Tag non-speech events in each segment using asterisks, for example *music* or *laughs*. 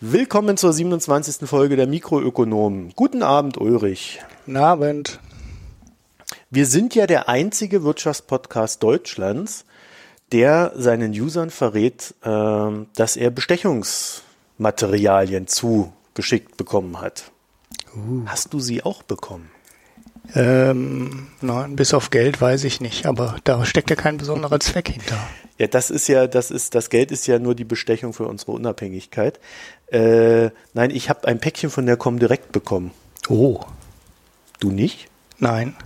Willkommen zur 27. Folge der Mikroökonomen. Guten Abend, Ulrich. Guten Abend. Wir sind ja der einzige Wirtschaftspodcast Deutschlands, der seinen Usern verrät, äh, dass er Bestechungsmaterialien zugeschickt bekommen hat. Uh. Hast du sie auch bekommen? Ähm, nein, bis auf Geld weiß ich nicht, aber da steckt ja kein besonderer Zweck hinter. Ja, das ist ja, das ist, das Geld ist ja nur die Bestechung für unsere Unabhängigkeit. Äh, nein, ich habe ein Päckchen von der Comdirect bekommen. Oh. Du nicht? Nein.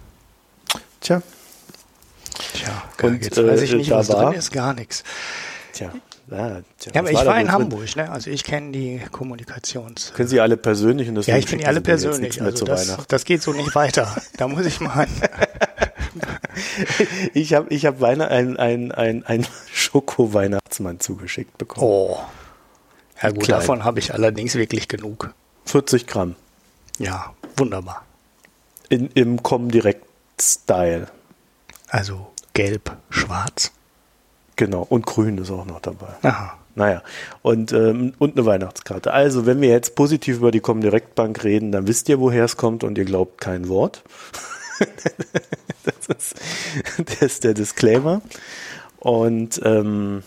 Tja. Tja, und, jetzt weiß ich äh, nicht, was war, drin ist, gar nichts. Tja. Ja, ja aber ich war, in Hamburg, ne? Also ich kenne die Kommunikations. Kennen Sie alle persönlich und das Ja, ich kenne die alle persönlich. Also das, das, geht so nicht weiter. da muss ich mal. ich *laughs* habe ich hab ein, ein, ein, ein Schoko-Weihnachtsmann zugeschickt bekommen. Oh. Ja gut, Klein. davon habe ich allerdings wirklich genug. 40 Gramm. Ja, wunderbar. In, Im Comdirect-Style. Also gelb, schwarz. Genau, und grün ist auch noch dabei. Aha. Naja, und, ähm, und eine Weihnachtskarte. Also, wenn wir jetzt positiv über die Comdirect Bank reden, dann wisst ihr, woher es kommt und ihr glaubt kein Wort. *laughs* das, ist, das ist der Disclaimer. Und ähm,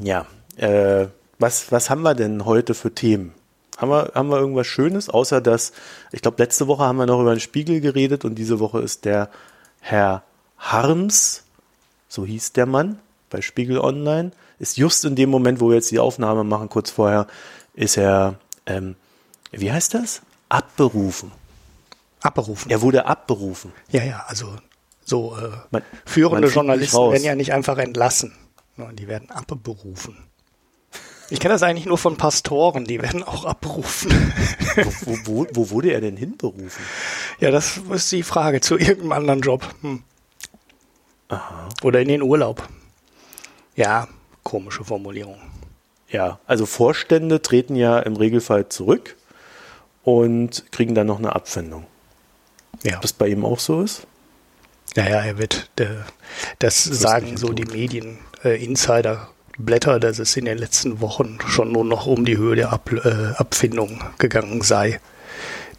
ja, äh, was, was haben wir denn heute für Themen? Haben wir, haben wir irgendwas Schönes, außer dass, ich glaube, letzte Woche haben wir noch über den Spiegel geredet und diese Woche ist der Herr Harms, so hieß der Mann, bei Spiegel Online, ist just in dem Moment, wo wir jetzt die Aufnahme machen, kurz vorher, ist er, ähm, wie heißt das? Abberufen. Abberufen. Er wurde abberufen. Ja, ja, also so äh, man, führende man Journalisten werden ja nicht einfach entlassen. Die werden abberufen. Ich kenne das eigentlich nur von Pastoren, die werden auch abberufen. *laughs* Wo, wo, wo, wurde er denn hinberufen? Ja, das ist die Frage zu irgendeinem anderen Job. Hm. Aha. Oder in den Urlaub. Ja, komische Formulierung. Ja, also Vorstände treten ja im Regelfall zurück und kriegen dann noch eine Abfindung. Ja. Ob das bei ihm auch so ist? Naja, er wird, äh, das, das sagen so die Medien, äh, Insider Blätter, dass es in den letzten Wochen schon nur noch um die Höhe der Ab, äh, Abfindung gegangen sei.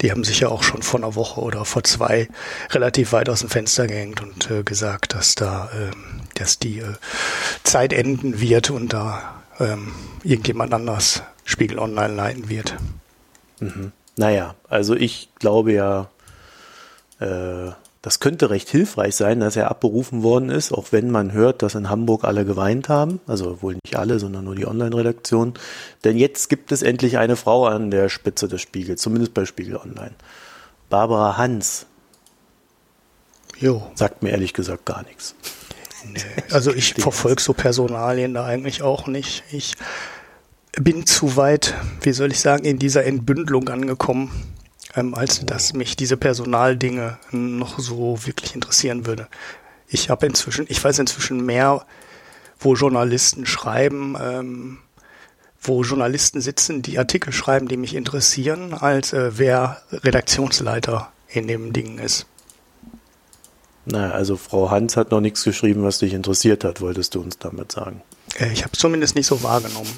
Die haben sich ja auch schon vor einer Woche oder vor zwei relativ weit aus dem Fenster gehängt und äh, gesagt, dass da, äh, dass die äh, Zeit enden wird und da ähm, irgendjemand anders Spiegel Online leiten wird. Mhm. Naja, also ich glaube ja, äh, das könnte recht hilfreich sein, dass er abberufen worden ist, auch wenn man hört, dass in Hamburg alle geweint haben. Also wohl nicht alle, sondern nur die Online-Redaktion. Denn jetzt gibt es endlich eine Frau an der Spitze des Spiegels, zumindest bei Spiegel Online. Barbara Hans. Jo. Sagt mir ehrlich gesagt gar nichts. Nee, also ich verfolge so Personalien da eigentlich auch nicht. Ich bin zu weit, wie soll ich sagen, in dieser Entbündelung angekommen ähm, als dass mich diese Personaldinge noch so wirklich interessieren würde. Ich habe inzwischen, ich weiß inzwischen mehr, wo Journalisten schreiben, ähm, wo Journalisten sitzen, die Artikel schreiben, die mich interessieren, als äh, wer Redaktionsleiter in dem Ding ist. Na, also Frau Hans hat noch nichts geschrieben, was dich interessiert hat, wolltest du uns damit sagen? Äh, ich habe es zumindest nicht so wahrgenommen.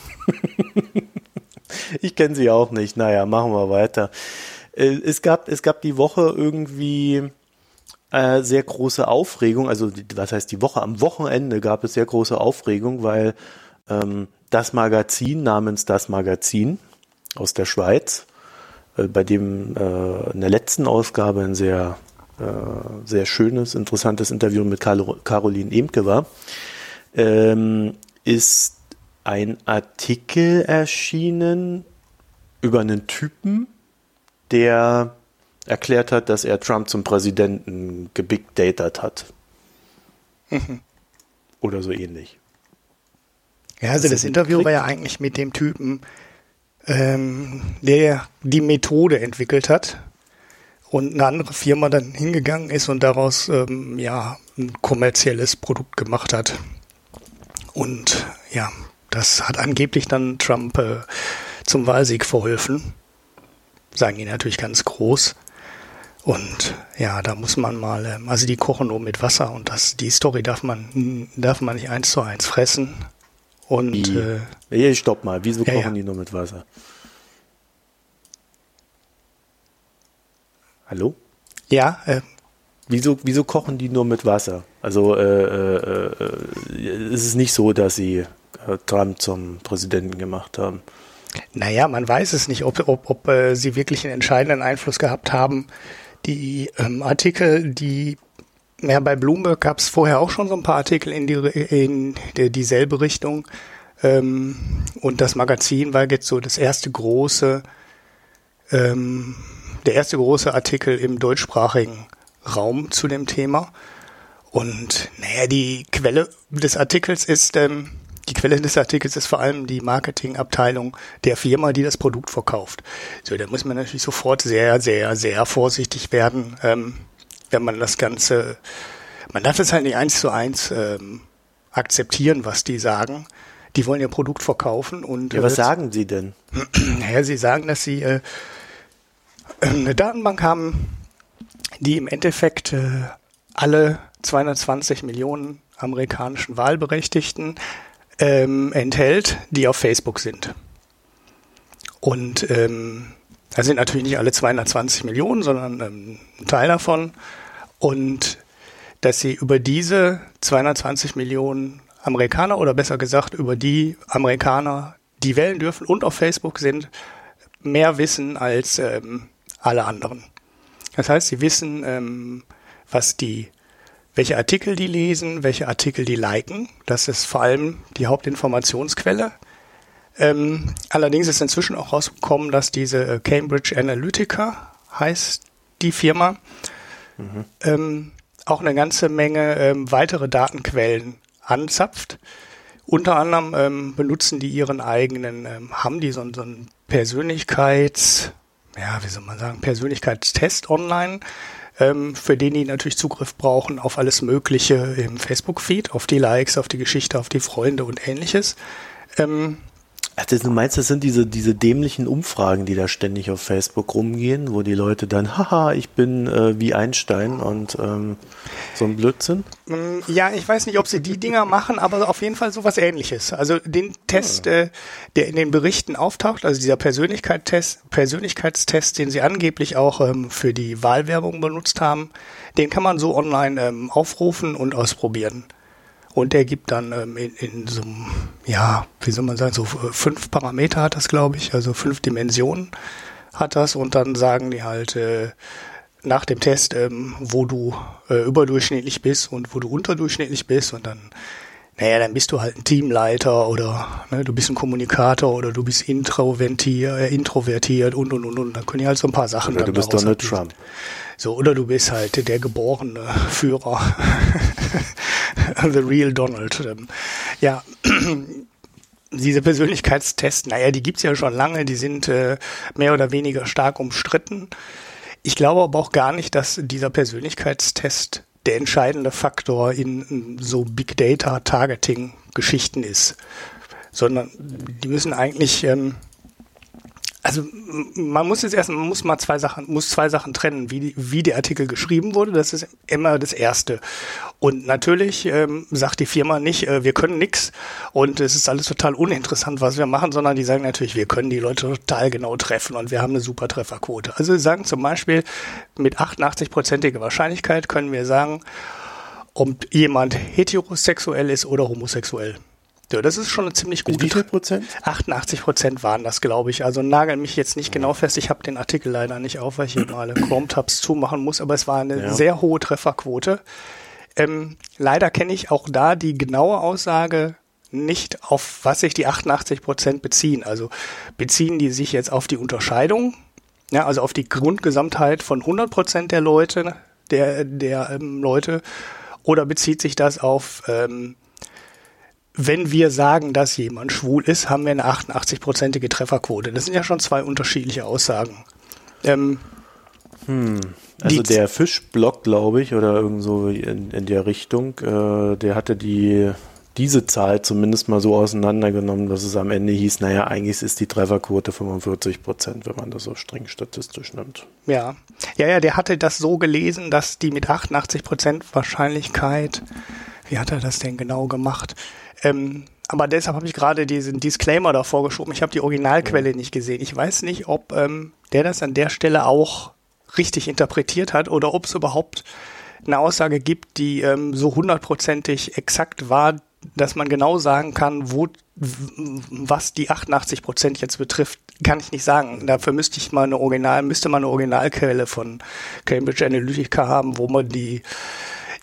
*laughs* ich kenne sie auch nicht. Naja, machen wir weiter. Äh, es gab, es gab die Woche irgendwie äh, sehr große Aufregung, also was heißt die Woche? Am Wochenende gab es sehr große Aufregung, weil ähm, das Magazin namens Das Magazin aus der Schweiz, äh, bei dem äh, in der letzten Ausgabe ein sehr, äh, sehr schönes, interessantes Interview mit Carol, Caroline Emke war, ähm, ist ein Artikel erschienen über einen Typen, der erklärt hat, dass er Trump zum Präsidenten gebigdatet hat. Mhm. *laughs* Oder so ähnlich. Ja, also das, das Interview war ja eigentlich mit dem Typen, ähm, der die Methode entwickelt hat und eine andere Firma dann hingegangen ist und daraus ähm, ja ein kommerzielles Produkt gemacht hat. Und ja, das hat angeblich dann Trump äh, zum Wahlsieg verholfen sagen die natürlich ganz groß. Und ja, da muss man mal, ähm, also die kochen nur mit Wasser und das, die Story darf man, darf man nicht eins zu eins fressen. Und äh, hey, stopp mal, wieso ja, kochen ja. die nur mit Wasser? Hallo? Ja, äh, Wieso, wieso kochen die nur mit Wasser? Also äh, äh, äh, äh ist es nicht so, dass sie äh, Trump zum Präsidenten gemacht haben naja, man weiß es nicht, ob, ob, ob äh, sie wirklich einen entscheidenden Einfluss gehabt haben. Die ähm, Artikel, die ja, bei Bloomberg gab es vorher auch schon so ein paar Artikel in, die, in die, dieselbe Richtung. Ähm, und das Magazin war jetzt so das erste große, ähm, der erste große Artikel im deutschsprachigen Raum zu dem Thema. Und naja, die Quelle des Artikels ist, ähm, die Quelle des Artikels ist vor allem die Marketingabteilung der Firma, die das Produkt verkauft. So, da muss man natürlich sofort sehr, sehr, sehr vorsichtig werden, ähm, wenn man das Ganze, man darf es halt nicht eins zu eins ähm, akzeptieren, was die sagen. Die wollen ihr Produkt verkaufen und Ja, äh, was sagen sie denn? *clears throat* naja, sie sagen, dass sie äh, eine Datenbank haben, die im Endeffekt äh, alle 220 Millionen amerikanischen Wahlberechtigten ähm, enthält, die auf Facebook sind. Und ähm, da sind natürlich nicht alle 220 Millionen, sondern ähm, ein Teil davon. Und dass sie über diese 220 Millionen Amerikaner oder besser gesagt über die Amerikaner, die wählen dürfen und auf Facebook sind, mehr wissen als ähm, alle anderen. Das heißt, sie wissen, ähm, was die, welche Artikel die lesen, welche Artikel die liken. Das ist vor allem die Hauptinformationsquelle. Ähm, allerdings ist inzwischen auch rausgekommen, dass diese äh, Cambridge Analytica heißt die Firma, ähm, auch eine ganze Menge ähm, weitere Datenquellen anzapft. Unter anderem ähm, benutzen die ihren eigenen, ähm, haben die so, so einen Persönlichkeits, ja, wie soll man sagen, Persönlichkeitstest online, ähm, für den die natürlich Zugriff brauchen auf alles Mögliche im Facebook-Feed, auf die Likes, auf die Geschichte, auf die Freunde und ähnliches. Ähm, Ach, das, du meinst, das sind diese, diese dämlichen Umfragen, die da ständig auf Facebook rumgehen, wo die Leute dann, haha, ich bin äh, wie Einstein und ähm, so ein Blödsinn? Mm, Ja, ich weiß nicht, ob sie die Dinger machen, aber auf jeden Fall sowas ähnliches. Also den Test, äh, der in den Berichten auftaucht, also dieser Persönlichkeitstest, Persönlichkeitstest, den sie angeblich auch ähm, für die Wahlwerbung benutzt haben, den kann man so online ähm, aufrufen und ausprobieren. Und der gibt dann ähm, in, in so einem, ja, wie soll man sagen, so äh, fünf Parameter hat das, glaube ich, also fünf Dimensionen hat das. Und dann sagen die halt äh, nach dem Test, ähm, wo du äh, überdurchschnittlich bist und wo du unterdurchschnittlich bist. Und dann, naja, dann bist du halt ein Teamleiter oder ne, du bist ein Kommunikator oder du bist introvertiert, äh, introvertiert und und und und. Dann können die halt so ein paar Sachen Oder du bist daraus Donald ablesen. Trump. So, oder du bist halt der geborene Führer. *laughs* The real Donald. Ähm, Ja, *clears throat* diese Persönlichkeitstests, naja, die gibt's ja schon lange, die sind äh, mehr oder weniger stark umstritten. Ich glaube aber auch gar nicht, dass dieser Persönlichkeitstest der entscheidende Faktor in so Big Data Targeting Geschichten ist, sondern die müssen eigentlich ähm, also man muss jetzt erst, man muss mal zwei Sachen, muss zwei Sachen trennen, wie, die, wie der Artikel geschrieben wurde. Das ist immer das Erste. Und natürlich ähm, sagt die Firma nicht, äh, wir können nix und es ist alles total uninteressant, was wir machen, sondern die sagen natürlich, wir können die Leute total genau treffen und wir haben eine super Trefferquote. Also sie sagen zum Beispiel, mit 88-prozentiger Wahrscheinlichkeit können wir sagen, ob jemand heterosexuell ist oder homosexuell. Ja, das ist schon eine ziemlich gute wie viel Prozent? 88 Prozent waren das, glaube ich. Also nagel mich jetzt nicht genau fest. Ich habe den Artikel leider nicht auf, weil ich hier mal Chrome-Tabs zumachen muss, aber es war eine Ja. sehr hohe Trefferquote. Ähm, leider kenne ich auch da die genaue Aussage nicht, auf was sich die 88 Prozent beziehen. Also beziehen die sich jetzt auf die Unterscheidung, ja, also auf die Grundgesamtheit von 100 Prozent der Leute, der, der ähm, Leute, oder bezieht sich das auf ähm, wenn wir sagen, dass jemand schwul ist, haben wir eine 88-prozentige Trefferquote. Das sind ja schon zwei unterschiedliche Aussagen. Ähm, Also Die- der Fischblock, glaube ich, oder irgend so in, in der Richtung, äh, der hatte die diese Zahl zumindest mal so auseinandergenommen, dass es am Ende hieß, naja, eigentlich ist die Trefferquote 45 Prozent, wenn man das so streng statistisch nimmt. ja. ja, ja, der hatte das so gelesen, dass die mit 88 Prozent Wahrscheinlichkeit, wie hat er das denn genau gemacht? Ähm, aber deshalb habe ich gerade diesen Disclaimer davor geschoben. Ich habe die Originalquelle nicht gesehen. Ich weiß nicht, ob ähm, der das an der Stelle auch richtig interpretiert hat oder ob es überhaupt eine Aussage gibt, die ähm, so hundertprozentig exakt war, dass man genau sagen kann, wo, was die 88 Prozent jetzt betrifft, kann ich nicht sagen. Dafür müsste ich mal eine Original, müsste man eine Originalquelle von Cambridge Analytica haben, wo man die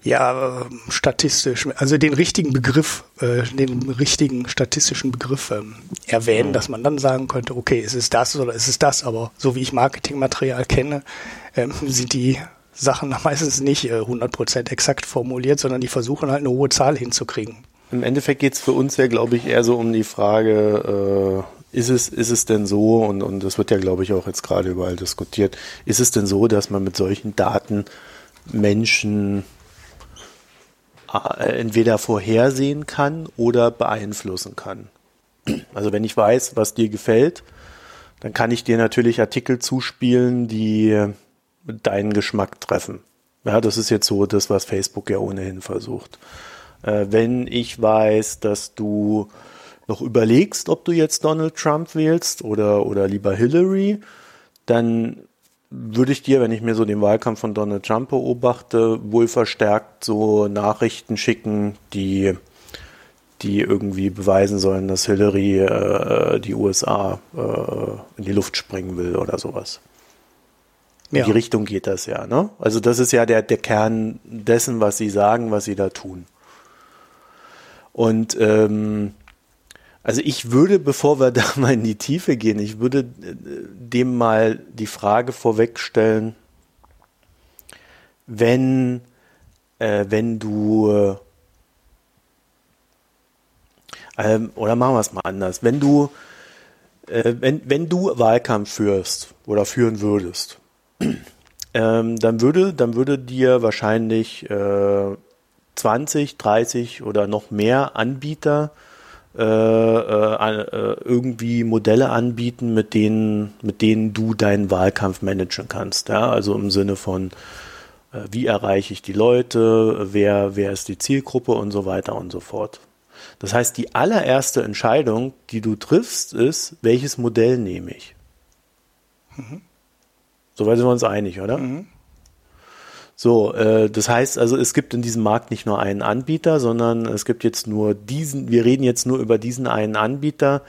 ja statistisch, also den richtigen Begriff, äh, den richtigen statistischen Begriff ähm, erwähnen, mhm. dass man dann sagen könnte, okay, ist es das oder ist es das, aber so wie ich Marketingmaterial kenne, ähm, sind die Sachen *laughs* meistens nicht äh, 100% exakt formuliert, sondern die versuchen halt eine hohe Zahl hinzukriegen. Im Endeffekt geht es für uns ja, glaube ich, eher so um die Frage, äh, ist, es, ist es denn so, und, und das wird ja, glaube ich, auch jetzt gerade überall diskutiert, ist es denn so, dass man mit solchen Daten Menschen äh, entweder vorhersehen kann oder beeinflussen kann? Also wenn ich weiß, was dir gefällt, dann kann ich dir natürlich Artikel zuspielen, die deinen Geschmack treffen. Ja, das ist jetzt so das, was Facebook ja ohnehin versucht. Äh, wenn ich weiß, dass du noch überlegst, ob du jetzt Donald Trump wählst oder, oder lieber Hillary, dann würde ich dir, wenn ich mir so den Wahlkampf von Donald Trump beobachte, wohl verstärkt so Nachrichten schicken, die, die irgendwie beweisen sollen, dass Hillary äh, die USA äh, in die Luft springen will oder sowas. In ja. die Richtung geht das ja, ne? Also das ist ja der, der Kern dessen, was sie sagen, was sie da tun. Und ähm, also ich würde, bevor wir *laughs* da mal in die Tiefe gehen, ich würde äh, dem mal die Frage vorwegstellen, wenn, äh, wenn du, äh, oder machen wir es mal anders, wenn du, äh, wenn, wenn du Wahlkampf führst oder führen würdest, *clears throat* ähm, dann würde, dann würde dir wahrscheinlich äh, 20, 30 oder noch mehr Anbieter äh, äh, äh, irgendwie Modelle anbieten, mit denen, mit denen du deinen Wahlkampf managen kannst. Ja? Also im Sinne von, äh, wie erreiche ich die Leute, wer, wer ist die Zielgruppe und so weiter und so fort. Das heißt, die allererste Entscheidung, die du triffst, ist, welches Modell nehme ich? Mhm. Soweit sind wir uns einig, oder? Mhm. So, äh, das heißt also, es gibt in diesem Markt nicht nur einen Anbieter, sondern es gibt jetzt nur diesen, wir reden jetzt nur über diesen einen Anbieter,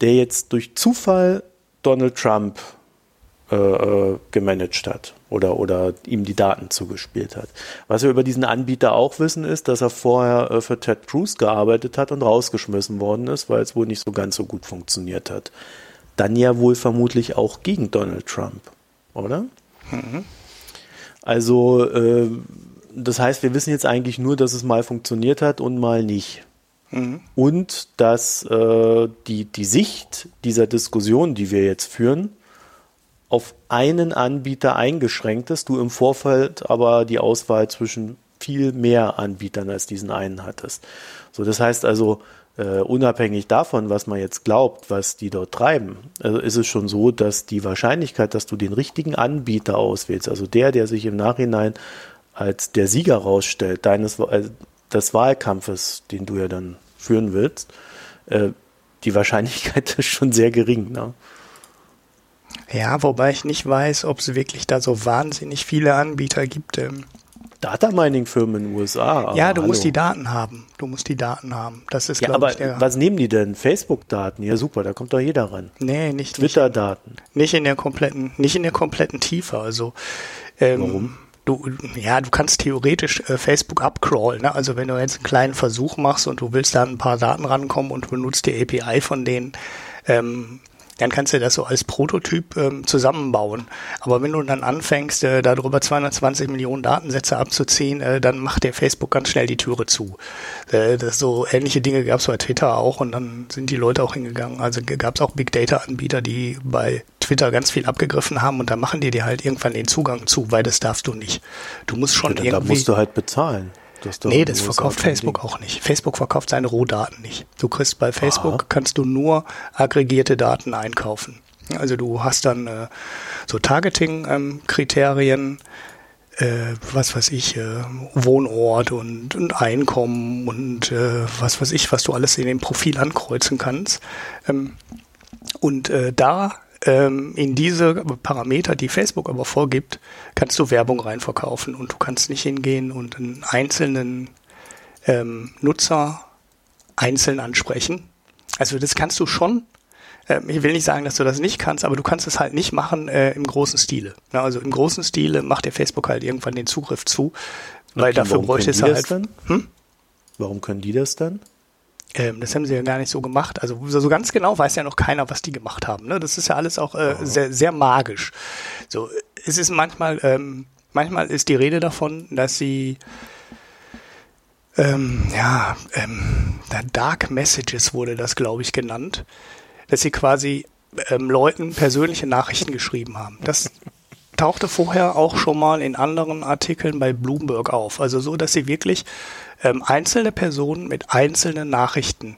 der jetzt durch Zufall Donald Trump äh, äh, gemanagt hat oder, oder ihm die Daten zugespielt hat. Was wir über diesen Anbieter auch wissen, ist, dass er vorher äh, für Ted Cruz gearbeitet hat und rausgeschmissen worden ist, weil es wohl nicht so ganz so gut funktioniert hat. Dann ja wohl vermutlich auch gegen Donald Trump oder? Mhm. Also, äh, das heißt, wir wissen jetzt eigentlich nur, dass es mal funktioniert hat und mal nicht. Mhm. Und dass äh, die, die Sicht dieser Diskussion, die wir jetzt führen, auf einen Anbieter eingeschränkt ist, du im Vorfeld aber die Auswahl zwischen viel mehr Anbietern als diesen einen hattest. So, das heißt also, äh, unabhängig davon, was man jetzt glaubt, was die dort treiben, also ist es schon so, dass die Wahrscheinlichkeit, dass du den richtigen Anbieter auswählst, also der, der sich im Nachhinein als der Sieger rausstellt, deines äh, des Wahlkampfes, den du ja dann führen willst, äh, die Wahrscheinlichkeit *laughs* ist schon sehr gering. Ne? Ja, wobei ich nicht weiß, ob es wirklich da so wahnsinnig viele Anbieter gibt. Ähm Datamining-Firmen in den USA. Ja, du hallo. musst die Daten haben. Du musst die Daten haben. Das ist, ja, aber ich, der, was nehmen die denn? Facebook-Daten? Ja, super, da kommt doch jeder ran. Nee, nicht. Twitter-Daten. Nicht in der kompletten, nicht in der kompletten Tiefe. Also, ähm, Warum? Du, ja, du kannst theoretisch äh, Facebook abcrawlen. Ne? Also wenn du jetzt einen kleinen Versuch machst und du willst da ein paar Daten rankommen und benutzt die API von denen, ähm, dann kannst du das so als Prototyp ähm, zusammenbauen. Aber wenn du dann anfängst, äh, darüber 220 Millionen Datensätze abzuziehen, äh, dann macht der Facebook ganz schnell die Türe zu. Äh, das so ähnliche Dinge gab es bei Twitter auch und dann sind die Leute auch hingegangen. Also gab es auch Big Data Anbieter, die bei Twitter ganz viel abgegriffen haben und dann machen die dir halt irgendwann den Zugang zu, weil das darfst du nicht. Du musst schon ja, irgendwie. Da musst du halt bezahlen. Das nee, das verkauft Facebook Ding. auch nicht. Facebook verkauft seine Rohdaten nicht. Du kriegst bei Facebook, Aha. kannst du nur aggregierte Daten einkaufen. Also du hast dann äh, so Targeting-Kriterien, äh, was weiß ich, äh, Wohnort und, und Einkommen und äh, was weiß ich, was du alles in dem Profil ankreuzen kannst. Ähm, und äh, da ähm, in diese Parameter, die Facebook aber vorgibt, kannst du Werbung reinverkaufen und du kannst nicht hingehen und einen einzelnen ähm, Nutzer einzeln ansprechen. Also das kannst du schon. Ähm, ich will nicht sagen, dass du das nicht kannst, aber du kannst es halt nicht machen äh, im großen Stile. Ja, also im großen Stile macht der Facebook halt irgendwann den Zugriff zu, weil Okay, dafür bräuchte es halt. Hm? Warum können die das dann? Ähm, das haben sie ja gar nicht so gemacht. Also so ganz genau weiß ja noch keiner, was die gemacht haben. Ne? Das ist ja alles auch äh, sehr, sehr magisch. So, es ist manchmal, ähm, manchmal ist die Rede davon, dass sie ähm, ja, ähm, da Dark Messages wurde das, glaube ich, genannt, dass sie quasi ähm, Leuten persönliche Nachrichten geschrieben haben. Das tauchte vorher auch schon mal in anderen Artikeln bei Bloomberg auf. Also so, dass sie wirklich ähm, einzelne Personen mit einzelnen Nachrichten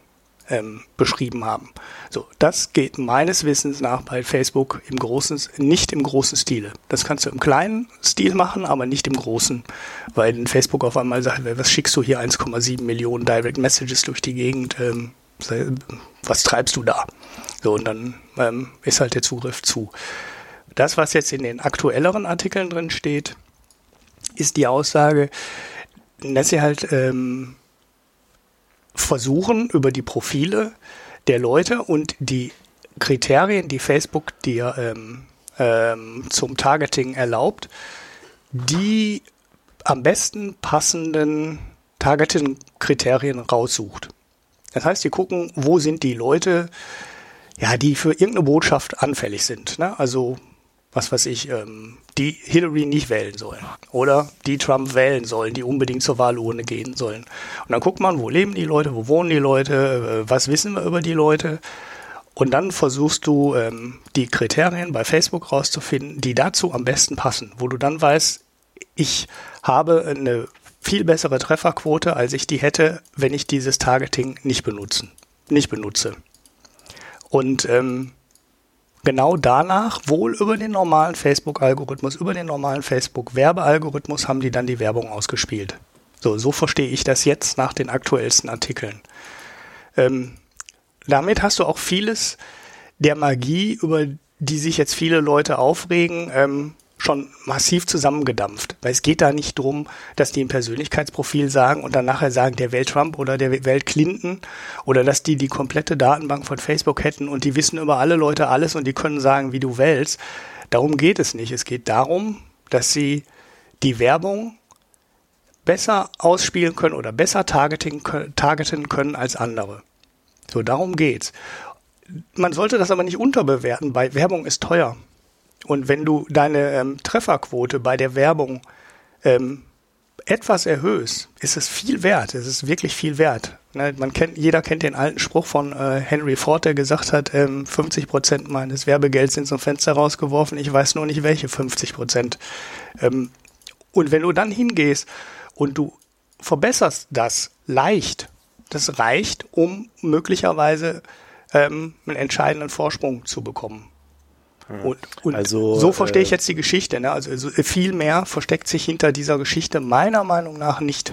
ähm, beschrieben haben. So, das geht meines Wissens nach bei Facebook im großen, nicht im großen Stile. Das kannst du im kleinen Stil machen, aber nicht im großen, weil Facebook auf einmal sagt, was schickst du hier 1,7 Millionen Direct Messages durch die Gegend? Ähm, was treibst du da? So, und dann ähm, ist halt der Zugriff zu. Das, was jetzt in den aktuelleren Artikeln drin steht, ist die Aussage, dass sie halt ähm, versuchen, über die Profile der Leute und die Kriterien, die Facebook dir ähm, ähm, zum Targeting erlaubt, die am besten passenden Targeting-Kriterien raussucht. Das heißt, die gucken, wo sind die Leute, ja, die für irgendeine Botschaft anfällig sind. Ne? Also, was weiß ich, ähm, die Hillary nicht wählen sollen oder die Trump wählen sollen, die unbedingt zur Wahlurne gehen sollen. Und dann guckt man, wo leben die Leute, wo wohnen die Leute, äh, was wissen wir über die Leute. Und dann versuchst du, ähm, die Kriterien bei Facebook rauszufinden, die dazu am besten passen, wo du dann weißt, ich habe eine viel bessere Trefferquote, als ich die hätte, wenn ich dieses Targeting nicht benutzen, nicht benutze. Und ähm, genau danach, wohl über den normalen Facebook-Algorithmus, über den normalen Facebook-Werbealgorithmus, haben die dann die Werbung ausgespielt. So, so verstehe ich das jetzt nach den aktuellsten Artikeln. Ähm, damit hast du auch vieles der Magie, über die sich jetzt viele Leute aufregen, ähm, schon massiv zusammengedampft. Weil es geht da nicht drum, dass die ein Persönlichkeitsprofil sagen und dann nachher sagen, der wählt Trump oder der wählt Clinton oder dass die die komplette Datenbank von Facebook hätten und die wissen über alle Leute alles und die können sagen, wie du wählst. Darum geht es nicht. Es geht darum, dass sie die Werbung besser ausspielen können oder besser targeting, targeten können als andere. So, darum geht's. Man sollte das aber nicht unterbewerten, weil Werbung ist teuer. Und wenn du deine ähm, Trefferquote bei der Werbung ähm, etwas erhöhst, ist es viel wert. Es ist wirklich viel wert. Ne, man kennt, jeder kennt den alten Spruch von äh, Henry Ford, der gesagt hat, ähm, 50 Prozent meines Werbegelds sind zum Fenster rausgeworfen. Ich weiß nur nicht welche 50 Prozent. Ähm, und wenn du dann hingehst und du verbesserst das leicht, das reicht, um möglicherweise ähm, einen entscheidenden Vorsprung zu bekommen. Und, und Also, so verstehe ich äh, jetzt die Geschichte. Ne? Also, also viel mehr versteckt sich hinter dieser Geschichte meiner Meinung nach nicht.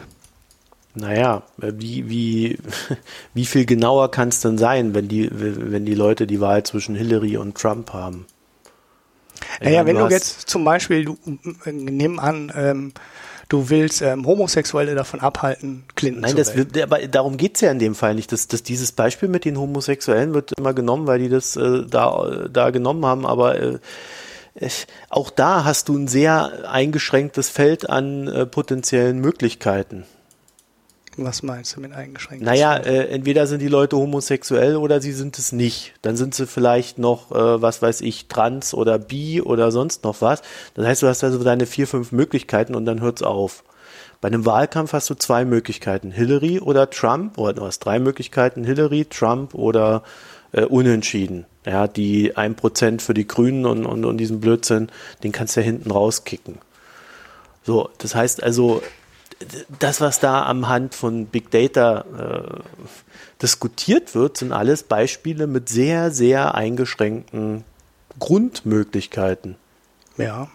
Naja, äh, wie, wie, *laughs* wie viel genauer kann es denn sein, wenn die, wenn die Leute die Wahl zwischen Hillary und Trump haben? Ich Naja, wenn du jetzt zum Beispiel, du äh, nimm an, ähm, du willst ähm, Homosexuelle davon abhalten, Clinton Nein, zu das wählen. wird, aber darum geht's ja in dem Fall nicht. Das, das, dieses Beispiel mit den Homosexuellen wird immer genommen, weil die das äh, da, da genommen haben, aber äh, ich, auch da hast du ein sehr eingeschränktes Feld an äh, potenziellen Möglichkeiten. Was meinst du mit eingeschränkt? Naja, äh, entweder sind die Leute homosexuell oder sie sind es nicht. Dann sind sie vielleicht noch, äh, was weiß ich, trans oder bi oder sonst noch was. Das heißt, du hast also deine vier, fünf Möglichkeiten und dann hört's auf. Bei einem Wahlkampf hast du zwei Möglichkeiten, Hillary oder Trump, oder du hast drei Möglichkeiten, Hillary, Trump oder äh, Unentschieden. Ja, die ein Prozent für die Grünen und, und, und diesen Blödsinn, den kannst du ja hinten rauskicken. So, das heißt also, das, was da am Hand von Big Data äh, diskutiert wird, sind alles Beispiele mit sehr, sehr eingeschränkten Grundmöglichkeiten. Ja.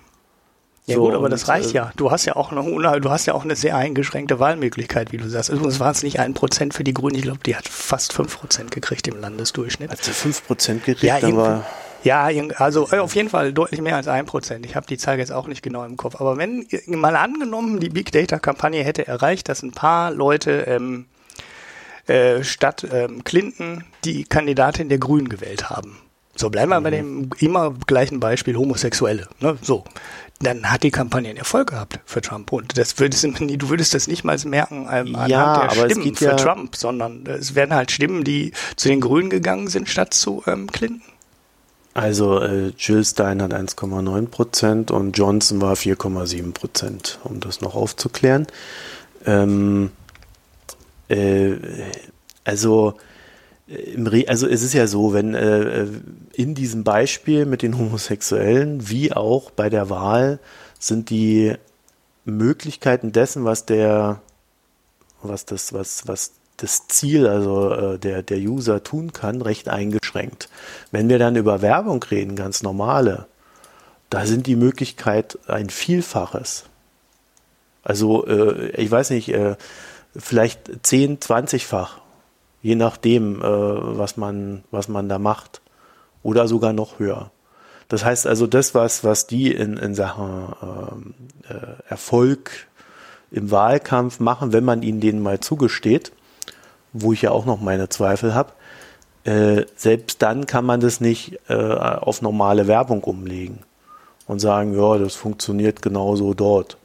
Ja So, gut, aber das reicht äh, ja. Du hast ja auch noch, una- du hast ja auch eine sehr eingeschränkte Wahlmöglichkeit, wie du sagst. Übrigens waren es nicht ein Prozent für die Grünen. Ich glaube, die hat fast fünf Prozent gekriegt im Landesdurchschnitt. Hat sie 5% gekriegt, Ja, aber Ja, also äh, auf jeden Fall deutlich mehr als ein Prozent. Ich habe die Zahl jetzt auch nicht genau im Kopf. Aber wenn mal angenommen, die Big Data-Kampagne hätte erreicht, dass ein paar Leute ähm, äh, statt ähm, Clinton die Kandidatin der Grünen gewählt haben. So bleiben wir mhm. bei dem immer gleichen Beispiel Homosexuelle. Ne? So, dann hat die Kampagne einen Erfolg gehabt für Trump. Und das würdest du, du würdest das nicht mal merken ähm, anhand ja, der Stimmen für ja Trump, sondern es werden halt Stimmen, die zu den Grünen gegangen sind, statt zu ähm, Clinton. Also äh, Jill Stein hat 1,9 Prozent und Johnson war 4,7 Prozent, um das noch aufzuklären. Ähm, äh, also also es ist ja so, wenn äh, in diesem Beispiel mit den Homosexuellen wie auch bei der Wahl sind die Möglichkeiten dessen, was der, was das, was, was das Ziel, also äh, der, der User tun kann, recht eingeschränkt. Wenn wir dann über Werbung reden, ganz normale, da sind die Möglichkeit ein Vielfaches. Also äh, ich weiß nicht, äh, vielleicht 10, 20-fach je nachdem, äh, was, man, was man da macht. Oder sogar noch höher. Das heißt also, das, was, was die in, in Sachen äh, äh, Erfolg im Wahlkampf machen, wenn man ihnen den mal zugesteht, wo ich ja auch noch meine Zweifel habe, äh, selbst dann kann man das nicht äh, auf normale Werbung umlegen und sagen, ja, das funktioniert genauso dort.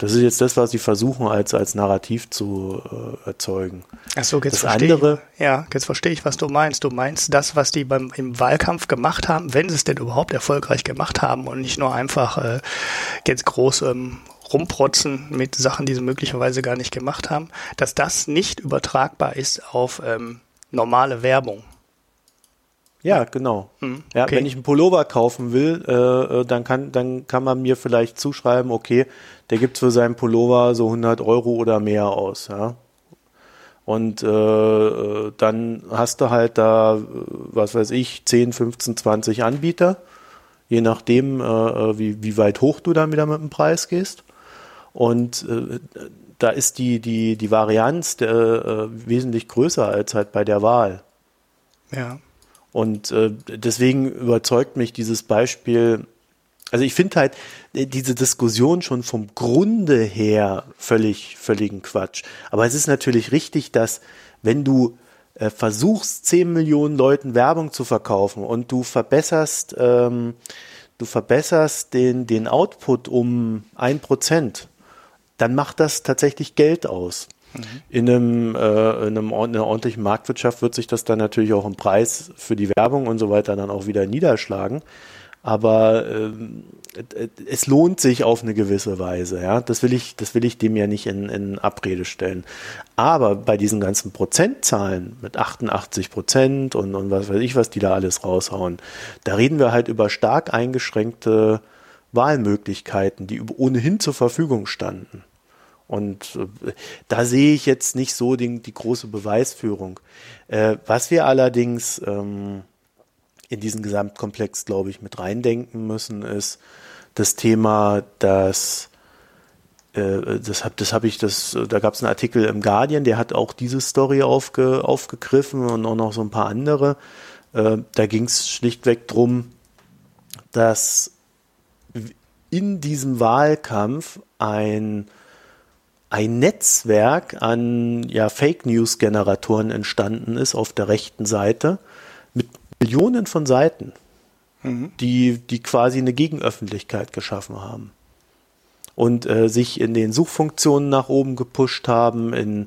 Das ist jetzt das, was sie versuchen als, als Narrativ zu äh, erzeugen. Ach so, jetzt das verstehe andere, ich, ja, jetzt verstehe ich, was du meinst. Du meinst das, was die beim, im Wahlkampf gemacht haben, wenn sie es denn überhaupt erfolgreich gemacht haben und nicht nur einfach äh, jetzt groß ähm, rumprotzen mit Sachen, die sie möglicherweise gar nicht gemacht haben, dass das nicht übertragbar ist auf ähm, normale Werbung. Ja, genau. Mhm, okay. Ja, wenn ich einen Pullover kaufen will, äh, äh, dann kann dann kann man mir vielleicht zuschreiben, okay, der gibt für seinen Pullover so 100 Euro oder mehr aus, ja. Und äh, äh, dann hast du halt da, äh, was weiß ich, 10, 15, 20 Anbieter, je nachdem, äh, wie, wie weit hoch du dann wieder mit dem Preis gehst. Und äh, da ist die, die, die Varianz der, äh, wesentlich größer als halt bei der Wahl. Ja. Und äh, deswegen überzeugt mich dieses Beispiel also ich finde halt äh, diese Diskussion schon vom Grunde her völlig, völligen Quatsch. Aber es ist natürlich richtig, dass wenn du äh, versuchst, 10 Millionen Leuten Werbung zu verkaufen und du verbesserst, ähm, du verbesserst den, den Output um ein Prozent, dann macht das tatsächlich Geld aus. Mhm. In, einem, äh, in, einem, in einer ordentlichen Marktwirtschaft wird sich das dann natürlich auch im Preis für die Werbung und so weiter dann auch wieder niederschlagen aber ähm, es lohnt sich auf eine gewisse Weise, ja. Das will ich, das will ich dem ja nicht in, in Abrede stellen. Aber bei diesen ganzen Prozentzahlen mit 88 Prozent und, und was weiß ich, was die da alles raushauen, da reden wir halt über stark eingeschränkte Wahlmöglichkeiten, die ohnehin zur Verfügung standen. Und äh, da sehe ich jetzt nicht so die, die große Beweisführung. Äh, was wir allerdings ähm, in diesen Gesamtkomplex, glaube ich, mit reindenken müssen, ist das Thema, dass äh, das habe das hab ich, das, da gab es einen Artikel im Guardian, der hat auch diese Story aufge, aufgegriffen und auch noch so ein paar andere. Äh, da ging es schlichtweg drum, dass in diesem Wahlkampf ein, ein Netzwerk an ja, Fake News Generatoren entstanden ist auf der rechten Seite mit Millionen von Seiten, mhm. die, die quasi eine Gegenöffentlichkeit geschaffen haben und äh, sich in den Suchfunktionen nach oben gepusht haben, in,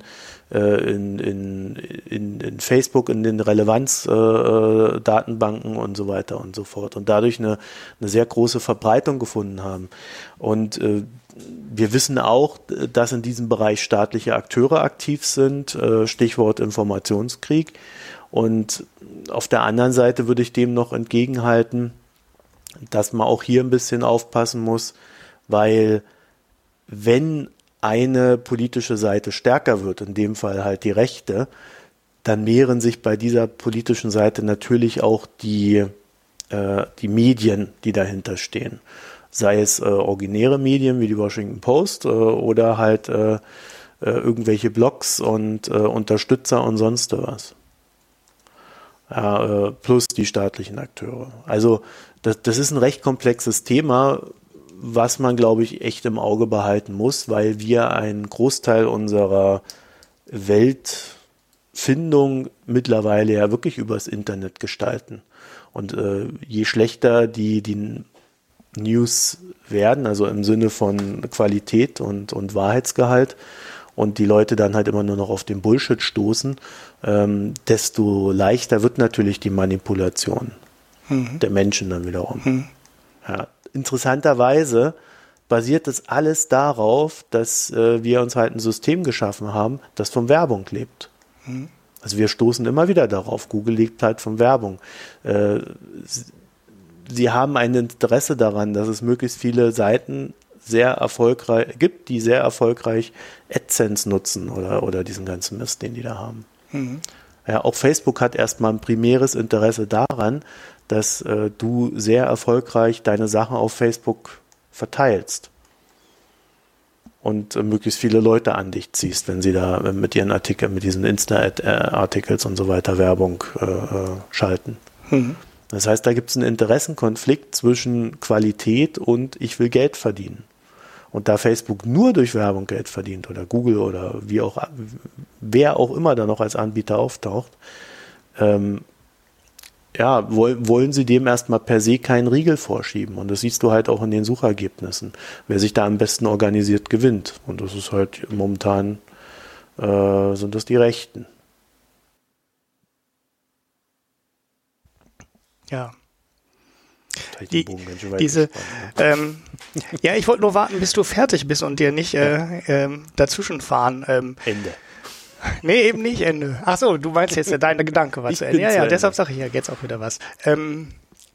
äh, in, in, in, in, Facebook, in den Relevanzdatenbanken äh, und so weiter und so fort und dadurch eine, eine sehr große Verbreitung gefunden haben. Und äh, wir wissen auch, dass in diesem Bereich staatliche Akteure aktiv sind, äh, Stichwort Informationskrieg. Und auf der anderen Seite würde ich dem noch entgegenhalten, dass man auch hier ein bisschen aufpassen muss, weil wenn eine politische Seite stärker wird, in dem Fall halt die Rechte, dann mehren sich bei dieser politischen Seite natürlich auch die, äh, die Medien, die dahinter stehen. Sei es äh, originäre Medien wie die Washington Post äh, oder halt äh, äh, irgendwelche Blogs und äh, Unterstützer und sonst was. äh, plus die staatlichen Akteure. Also das, das ist ein recht komplexes Thema, was man, glaube ich, echt im Auge behalten muss, weil wir einen Großteil unserer Weltfindung mittlerweile ja wirklich übers Internet gestalten. Und äh, je schlechter die, die News werden, also im Sinne von Qualität und, und Wahrheitsgehalt, und die Leute dann halt immer nur noch auf den Bullshit stoßen, ähm, desto leichter wird natürlich die Manipulation mhm. der Menschen dann wiederum. Mhm. Ja, interessanterweise basiert das alles darauf, dass äh, wir uns halt ein System geschaffen haben, das von Werbung lebt. Mhm. Also wir stoßen immer wieder darauf. Google lebt halt von Werbung. Äh, sie haben ein Interesse daran, dass es möglichst viele Seiten sehr erfolgreich gibt, die sehr erfolgreich AdSense nutzen oder, oder diesen ganzen Mist, den die da haben. Mhm. Ja, auch Facebook hat erstmal ein primäres Interesse daran, dass äh, du sehr erfolgreich deine Sachen auf Facebook verteilst und äh, möglichst viele Leute an dich ziehst, wenn sie da äh, mit ihren Artikeln, mit diesen Insta-Articles und so weiter Werbung äh, äh, schalten. Mhm. Das heißt, da gibt es einen Interessenkonflikt zwischen Qualität und ich will Geld verdienen. Und da Facebook nur durch Werbung Geld verdient oder Google oder wie auch, wer auch immer da noch als Anbieter auftaucht, ähm, ja, wollen, sie dem erstmal per se keinen Riegel vorschieben. Und das siehst du halt auch in den Suchergebnissen. Wer sich da am besten organisiert, gewinnt. Und das ist halt momentan, äh, sind das die Rechten. Ja, die, diese, *laughs* ähm, ja, ich wollte nur warten, bis du fertig bist und dir nicht äh, ähm, dazwischen fahren. Ähm, Ende. Nee, eben nicht Ende. Ach so, du meinst jetzt, deine *laughs* Gedanke war zu Ende. Ja, ja, deshalb sage ich ja jetzt auch wieder was. Ähm,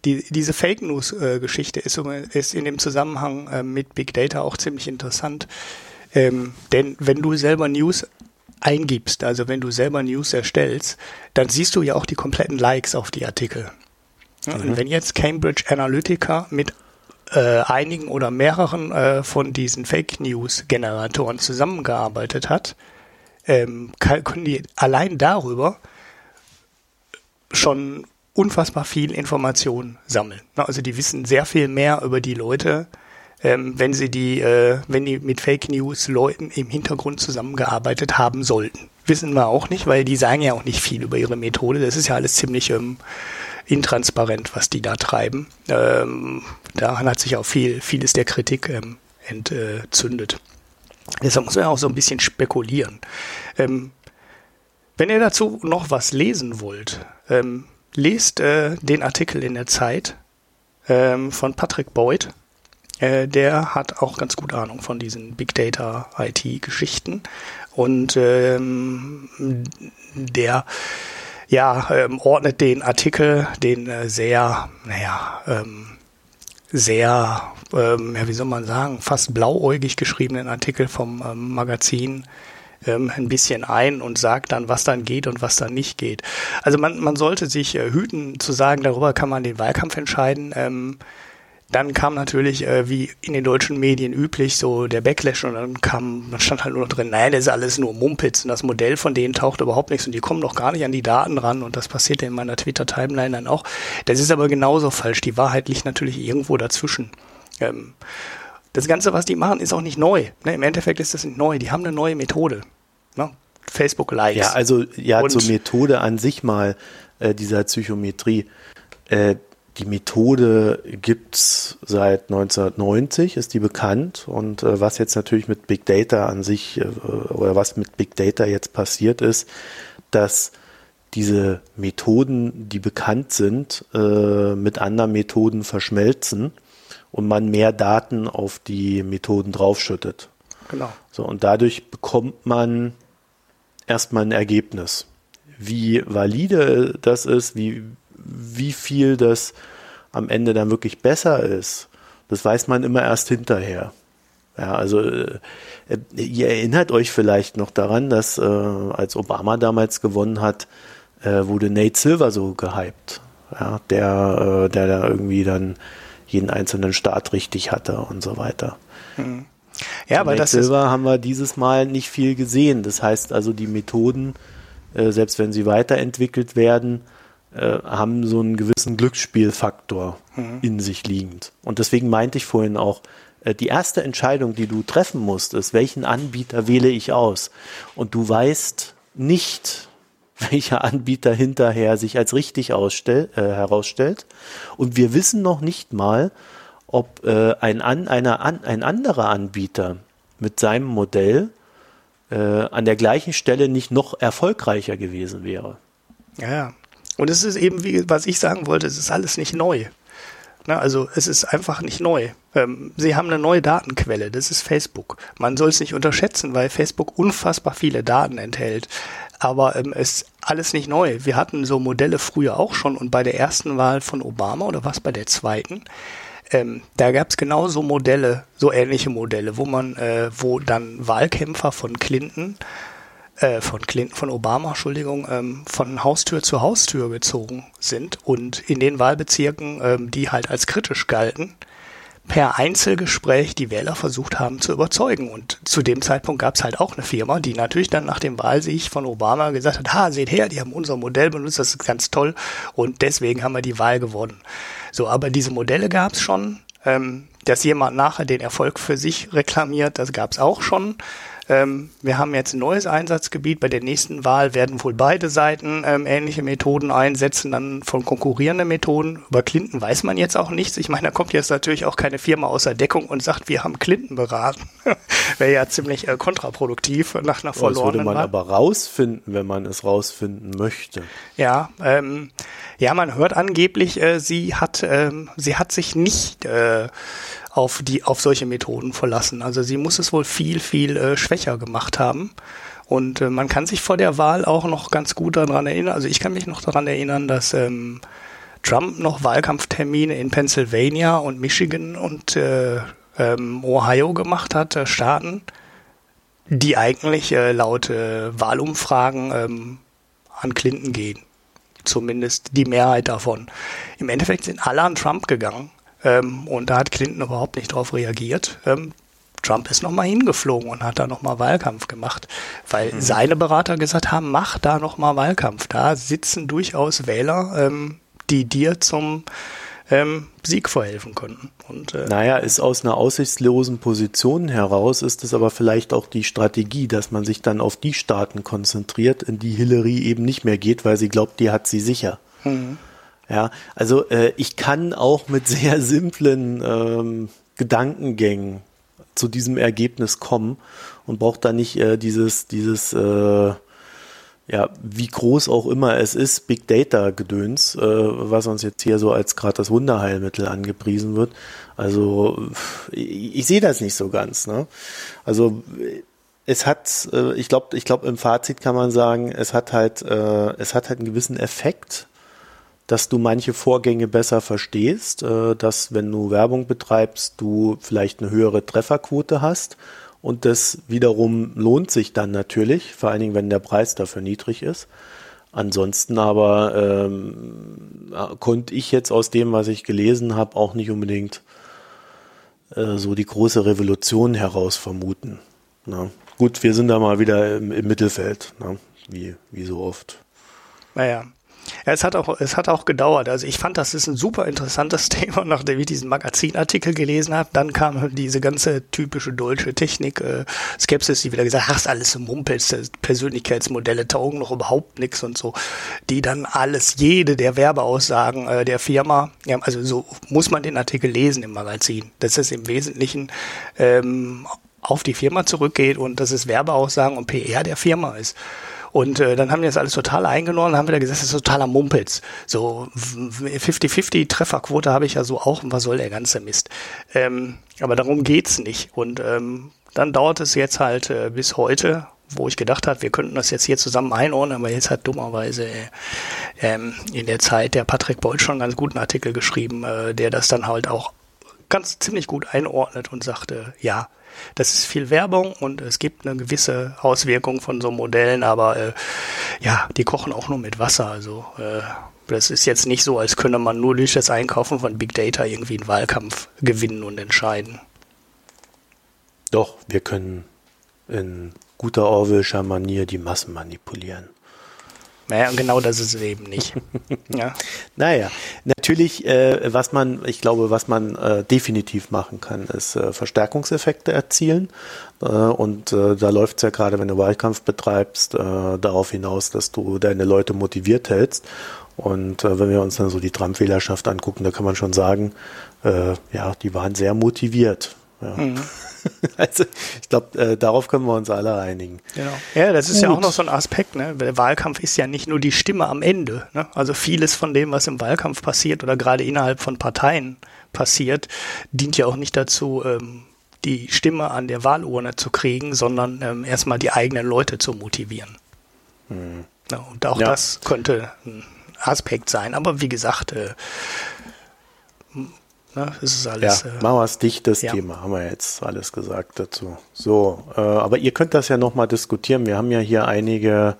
die, diese Fake News äh, Geschichte ist, ist in dem Zusammenhang äh, mit Big Data auch ziemlich interessant. Ähm, denn wenn du selber News eingibst, also wenn du selber News erstellst, dann siehst du ja auch die kompletten Likes auf die Artikel. Mhm. Wenn jetzt Cambridge Analytica mit äh, einigen oder mehreren äh, von diesen Fake News Generatoren zusammengearbeitet hat, ähm, können die allein darüber schon unfassbar viel Information sammeln. Also die wissen sehr viel mehr über die Leute, ähm, wenn sie die, äh, wenn die mit Fake News Leuten im Hintergrund zusammengearbeitet haben sollten. Wissen wir auch nicht, weil die sagen ja auch nicht viel über ihre Methode. Das ist ja alles ziemlich ähm, intransparent, was die da treiben. Ähm, daran hat sich auch viel, vieles der Kritik ähm, entzündet. Deshalb muss man auch so ein bisschen spekulieren. Ähm, wenn ihr dazu noch was lesen wollt, ähm, lest äh, den Artikel in der Zeit ähm, von Patrick Boyd. Äh, der hat auch ganz gut Ahnung von diesen Big Data IT-Geschichten. Und ähm, der ja, ähm, ordnet den Artikel, den äh, sehr, naja, ähm, sehr, ähm, ja, wie soll man sagen, fast blauäugig geschriebenen Artikel vom ähm, Magazin ähm, ein bisschen ein und sagt dann, was dann geht und was dann nicht geht. Also man, man sollte sich äh, hüten zu sagen, darüber kann man den Wahlkampf entscheiden. Ähm, dann kam natürlich, äh, wie in den deutschen Medien üblich, so der Backlash und dann kam, dann stand halt nur noch drin, nein, das ist alles nur Mumpitz und das Modell von denen taucht überhaupt nichts und die kommen noch gar nicht an die Daten ran und das passiert in meiner Twitter-Timeline dann auch. Das ist aber genauso falsch. Die Wahrheit liegt natürlich irgendwo dazwischen. Ähm, das Ganze, was die machen, ist auch nicht neu. Ne? Im Endeffekt ist das nicht neu. Die haben eine neue Methode. Ne? Facebook Likes. Ja, also ja, und zur Methode an sich mal äh, dieser Psychometrie. Äh, die Methode gibt's seit 1990, ist die bekannt. Und äh, was jetzt natürlich mit Big Data an sich äh, oder was mit Big Data jetzt passiert ist, dass diese Methoden, die bekannt sind, äh, mit anderen Methoden verschmelzen und man mehr Daten auf die Methoden draufschüttet. Genau. So, und dadurch bekommt man erstmal ein Ergebnis. Wie valide das ist, wie, wie viel das am Ende dann wirklich besser ist, das weiß man immer erst hinterher. Ja, also äh, ihr erinnert euch vielleicht noch daran, dass äh, als Obama damals gewonnen hat, äh, wurde Nate Silver so gehypt. Ja, der, äh, der da irgendwie dann jeden einzelnen Staat richtig hatte und so weiter. Hm. Ja, aber Nate das Silver haben wir dieses Mal nicht viel gesehen. Das heißt also, die Methoden, äh, selbst wenn sie weiterentwickelt werden, äh, haben so einen gewissen Glücksspielfaktor mhm. in sich liegend. Und deswegen meinte ich vorhin auch, äh, die erste Entscheidung, die du treffen musst, ist, welchen Anbieter wähle ich aus? Und du weißt nicht, *laughs* welcher Anbieter hinterher sich als richtig ausstell, äh, herausstellt. Und wir wissen noch nicht mal, ob äh, ein, an, einer, an, ein anderer Anbieter mit seinem Modell äh, an der gleichen Stelle nicht noch erfolgreicher gewesen wäre. Ja, und es ist eben, wie was ich sagen wollte, es ist alles nicht neu. Na, also es ist einfach nicht neu. Ähm, sie haben eine neue Datenquelle, das ist Facebook. Man soll es nicht unterschätzen, weil Facebook unfassbar viele Daten enthält. Aber ähm, es ist alles nicht neu. Wir hatten so Modelle früher auch schon und bei der ersten Wahl von Obama oder was bei der zweiten, ähm, da gab es genauso Modelle, so ähnliche Modelle, wo man, äh, wo dann Wahlkämpfer von Clinton, äh, von Clinton, von Obama, Entschuldigung, ähm, von Haustür zu Haustür gezogen sind und in den Wahlbezirken, ähm, die halt als kritisch galten, per Einzelgespräch die Wähler versucht haben zu überzeugen. Und zu dem Zeitpunkt gab es halt auch eine Firma, die natürlich dann nach dem Wahlsieg von Obama gesagt hat, ha, seht her, die haben unser Modell benutzt, das ist ganz toll und deswegen haben wir die Wahl gewonnen. So, aber diese Modelle gab es schon. Ähm, dass jemand nachher den Erfolg für sich reklamiert, das gab es auch schon. Ähm, wir haben jetzt ein neues Einsatzgebiet. Bei der nächsten Wahl werden wohl beide Seiten ähm, ähnliche Methoden einsetzen, dann von konkurrierenden Methoden. Über Clinton weiß man jetzt auch nichts. Ich meine, da kommt jetzt natürlich auch keine Firma außer Deckung und sagt, wir haben Clinton beraten. *laughs* Wäre ja ziemlich äh, kontraproduktiv nach einer verlorenen Das würde man Wahl. aber rausfinden, wenn man es rausfinden möchte. Ja, ähm, ja, man hört angeblich, äh, sie hat, ähm, sie hat sich nicht äh, auf die auf solche Methoden verlassen. Also sie muss es wohl viel viel äh, schwächer gemacht haben. Und äh, man kann sich vor der Wahl auch noch ganz gut daran erinnern. Also ich kann mich noch daran erinnern, dass ähm, Trump noch Wahlkampftermine in Pennsylvania und Michigan und äh, ähm, Ohio gemacht hat, äh, Staaten, die eigentlich äh, laut äh, Wahlumfragen ähm, an Clinton gehen. Zumindest die Mehrheit davon. Im Endeffekt sind alle an Trump gegangen. Ähm, und da hat Clinton überhaupt nicht darauf reagiert. Ähm, Trump ist nochmal hingeflogen und hat da nochmal Wahlkampf gemacht, weil mhm. seine Berater gesagt haben, mach da nochmal Wahlkampf. Da sitzen durchaus Wähler, ähm, die dir zum ähm, Sieg verhelfen können. Und, äh, naja, ist aus einer aussichtslosen Position heraus, ist es aber vielleicht auch die Strategie, dass man sich dann auf die Staaten konzentriert, in die Hillary eben nicht mehr geht, weil sie glaubt, die hat sie sicher. Mhm. Ja, also äh, ich kann auch mit sehr simplen ähm, Gedankengängen zu diesem Ergebnis kommen und brauche da nicht äh, dieses, dieses, äh, ja, wie groß auch immer es ist, Big Data Gedöns, äh, was uns jetzt hier so als gerade das Wunderheilmittel angepriesen wird. Also ich, ich sehe das nicht so ganz. Ne? Also es hat, äh, ich glaube, ich glaube im Fazit kann man sagen, es hat halt, äh, es hat halt einen gewissen Effekt dass du manche Vorgänge besser verstehst, äh, dass wenn du Werbung betreibst, du vielleicht eine höhere Trefferquote hast und das wiederum lohnt sich dann natürlich, vor allen Dingen, wenn der Preis dafür niedrig ist. Ansonsten aber ähm, konnte ich jetzt aus dem, was ich gelesen habe, auch nicht unbedingt äh, so die große Revolution heraus vermuten. Na. Gut, wir sind da mal wieder im, im Mittelfeld, na, wie, wie so oft. Naja, ja, es hat auch, es hat auch gedauert. Also ich fand, das ist ein super interessantes *laughs* Thema, nachdem ich diesen Magazinartikel gelesen habe. Dann kam diese ganze typische deutsche Technik, äh, Skepsis, die wieder gesagt, ach, ist alles so Mumpels, Persönlichkeitsmodelle taugen noch überhaupt nichts und so. Die dann alles, jede der Werbeaussagen äh, der Firma, ja, also so muss man den Artikel lesen im Magazin. Das ist im Wesentlichen ähm, auf die Firma zurückgeht und dass es Werbeaussagen und PR der Firma ist. Und äh, dann haben die das alles total eingenommen, haben wieder gesagt, das ist totaler Mumpitz. So 50-50 Trefferquote habe ich ja so auch und was soll der ganze Mist. Ähm, aber darum geht's nicht. Und ähm, dann dauert es jetzt halt äh, bis heute, wo ich gedacht habe, wir könnten das jetzt hier zusammen einordnen, aber jetzt hat dummerweise äh, ähm, in der Zeit der Patrick Bolt schon einen ganz guten Artikel geschrieben, äh, der das dann halt auch ganz ziemlich gut einordnet und sagte, ja, das ist viel Werbung und es gibt eine gewisse Auswirkung von so Modellen, aber äh, ja, die kochen auch nur mit Wasser. Also äh, das ist jetzt nicht so, als könne man nur durch das Einkaufen von Big Data irgendwie einen Wahlkampf gewinnen und entscheiden. Doch, wir können in guter Orwellscher Manier die Massen manipulieren. Naja, genau das ist es eben nicht. *laughs* ja. Naja, natürlich, äh, was man, ich glaube, was man äh, definitiv machen kann, ist äh, Verstärkungseffekte erzielen. Äh, und äh, da läuft es ja gerade, wenn du Wahlkampf betreibst, äh, darauf hinaus, dass du deine Leute motiviert hältst. Und wenn wir uns dann so die Trump-Wählerschaft angucken, da kann man schon sagen, ja, die waren sehr motiviert. Ja. Mhm. *laughs* Also ich glaube, äh, darauf können wir uns alle einigen. Genau. Ja, das ist Gut. ja auch noch so ein Aspekt. Ne? Der Wahlkampf ist ja nicht nur die Stimme am Ende. Ne? Also vieles von dem, was im Wahlkampf passiert oder gerade innerhalb von Parteien passiert, dient ja auch nicht dazu, ähm, die Stimme an der Wahlurne zu kriegen, sondern ähm, erstmal die eigenen Leute zu motivieren. Hm. Ja, und auch ja. das könnte ein Aspekt sein. Aber wie gesagt, äh, Ne? Das ist alles. Ja, äh, machen wir es dichtes ja. Thema, haben wir jetzt alles gesagt dazu. So, äh, aber ihr könnt das ja nochmal diskutieren. Wir haben ja hier einige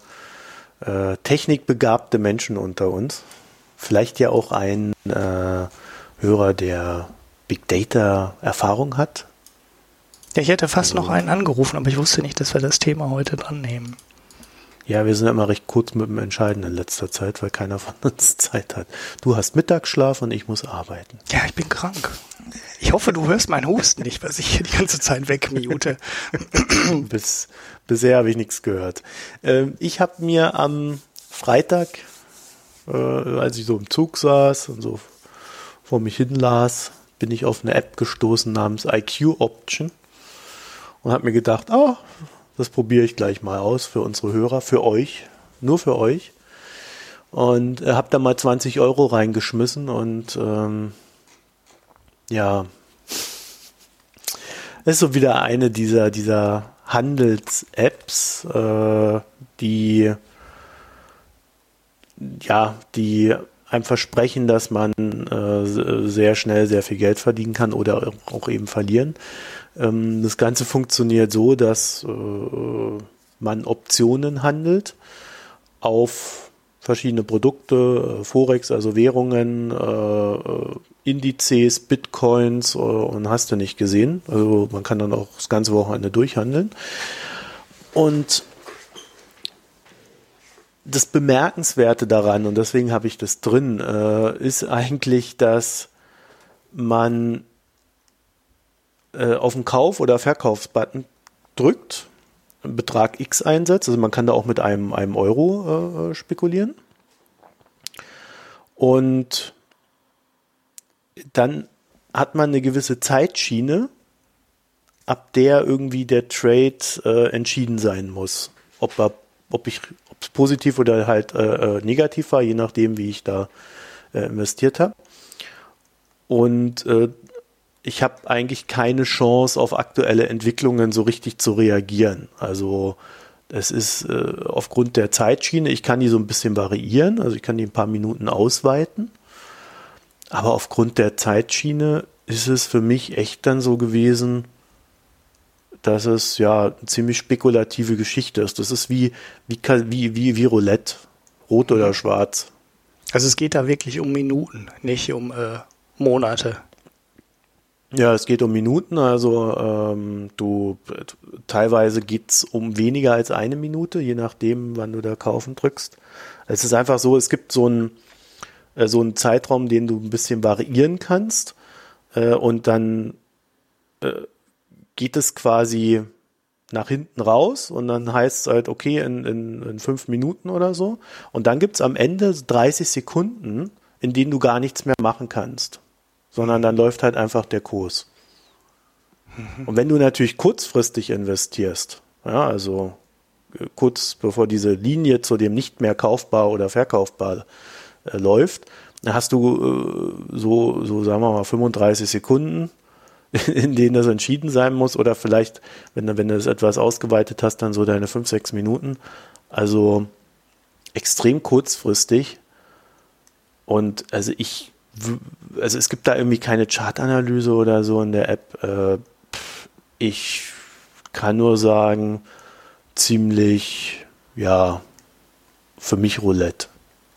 äh, technikbegabte Menschen unter uns. Vielleicht ja auch ein äh, Hörer, der Big Data Erfahrung hat. Ja, ich hätte fast also, noch einen angerufen, aber ich wusste nicht, dass wir das Thema heute dran nehmen. Ja, wir sind immer recht kurz mit dem Entscheiden in letzter Zeit, weil keiner von uns *laughs* Zeit hat. Du hast Mittagsschlaf und ich muss arbeiten. Ja, ich bin krank. Ich hoffe, du hörst meinen Husten nicht, was ich hier die ganze Zeit wegmute. *laughs* Bis, bisher habe ich nichts gehört. Ähm, ich habe mir am Freitag, äh, als ich so im Zug saß und so vor mich hin las, bin ich auf eine App gestoßen namens IQ Option und habe mir gedacht, oh, das probiere ich gleich mal aus für unsere Hörer, für euch, nur für euch. Und äh, habe da mal 20 Euro reingeschmissen und ähm, ja, das ist so wieder eine dieser, dieser Handels-Apps, äh, die ja, die einem versprechen, dass man äh, sehr schnell sehr viel Geld verdienen kann oder auch eben verlieren. Ähm, das Ganze funktioniert so, dass äh, man Optionen handelt auf verschiedene Produkte, äh, Forex, also Währungen, äh, Indizes, Bitcoins und hast du nicht gesehen. Also man kann dann auch das ganze Wochenende durchhandeln. Und das Bemerkenswerte daran, und deswegen habe ich das drin, ist eigentlich, dass man äh, auf den Kauf- oder Verkaufsbutton drückt, Betrag X einsetzt, also man kann da auch mit einem, einem Euro äh, spekulieren. Und dann hat man eine gewisse Zeitschiene, ab der irgendwie der Trade äh, entschieden sein muss. Ob ob ich, es positiv oder halt äh, äh, negativ war, je nachdem, wie ich da äh, investiert habe. Und äh, ich habe eigentlich keine Chance, auf aktuelle Entwicklungen so richtig zu reagieren. Also es ist äh, aufgrund der Zeitschiene, ich kann die so ein bisschen variieren, also ich kann die ein paar Minuten ausweiten. Aber aufgrund der Zeitschiene ist es für mich echt dann so gewesen, dass es ja eine ziemlich spekulative Geschichte ist. Das ist wie, wie, wie, wie, wie Roulette, rot oder schwarz. Also es geht da wirklich um Minuten, nicht um äh, Monate. Ja, es geht um Minuten, also ähm, du teilweise geht's um weniger als eine Minute, je nachdem, wann du da kaufen drückst. Es ist einfach so, es gibt so einen äh, so einen Zeitraum, den du ein bisschen variieren kannst äh, und dann äh, geht es quasi nach hinten raus und dann heißt es halt, okay, in, in, in fünf Minuten oder so. Und dann gibt's am Ende 30 Sekunden, in denen du gar nichts mehr machen kannst sondern dann läuft halt einfach der Kurs. Und wenn du natürlich kurzfristig investierst, ja, also äh, kurz bevor diese Linie zu dem nicht mehr kaufbar oder verkaufbar äh, läuft, dann hast du äh, so, so sagen wir mal 35 Sekunden, *laughs* in denen das entschieden sein muss oder vielleicht, wenn, wenn du es etwas ausgeweitet hast, dann so deine 5, 6 Minuten. Also extrem kurzfristig. Und also ich also es gibt da irgendwie keine Chartanalyse oder so in der App. Äh, ich kann nur sagen, ziemlich, ja, für mich Roulette.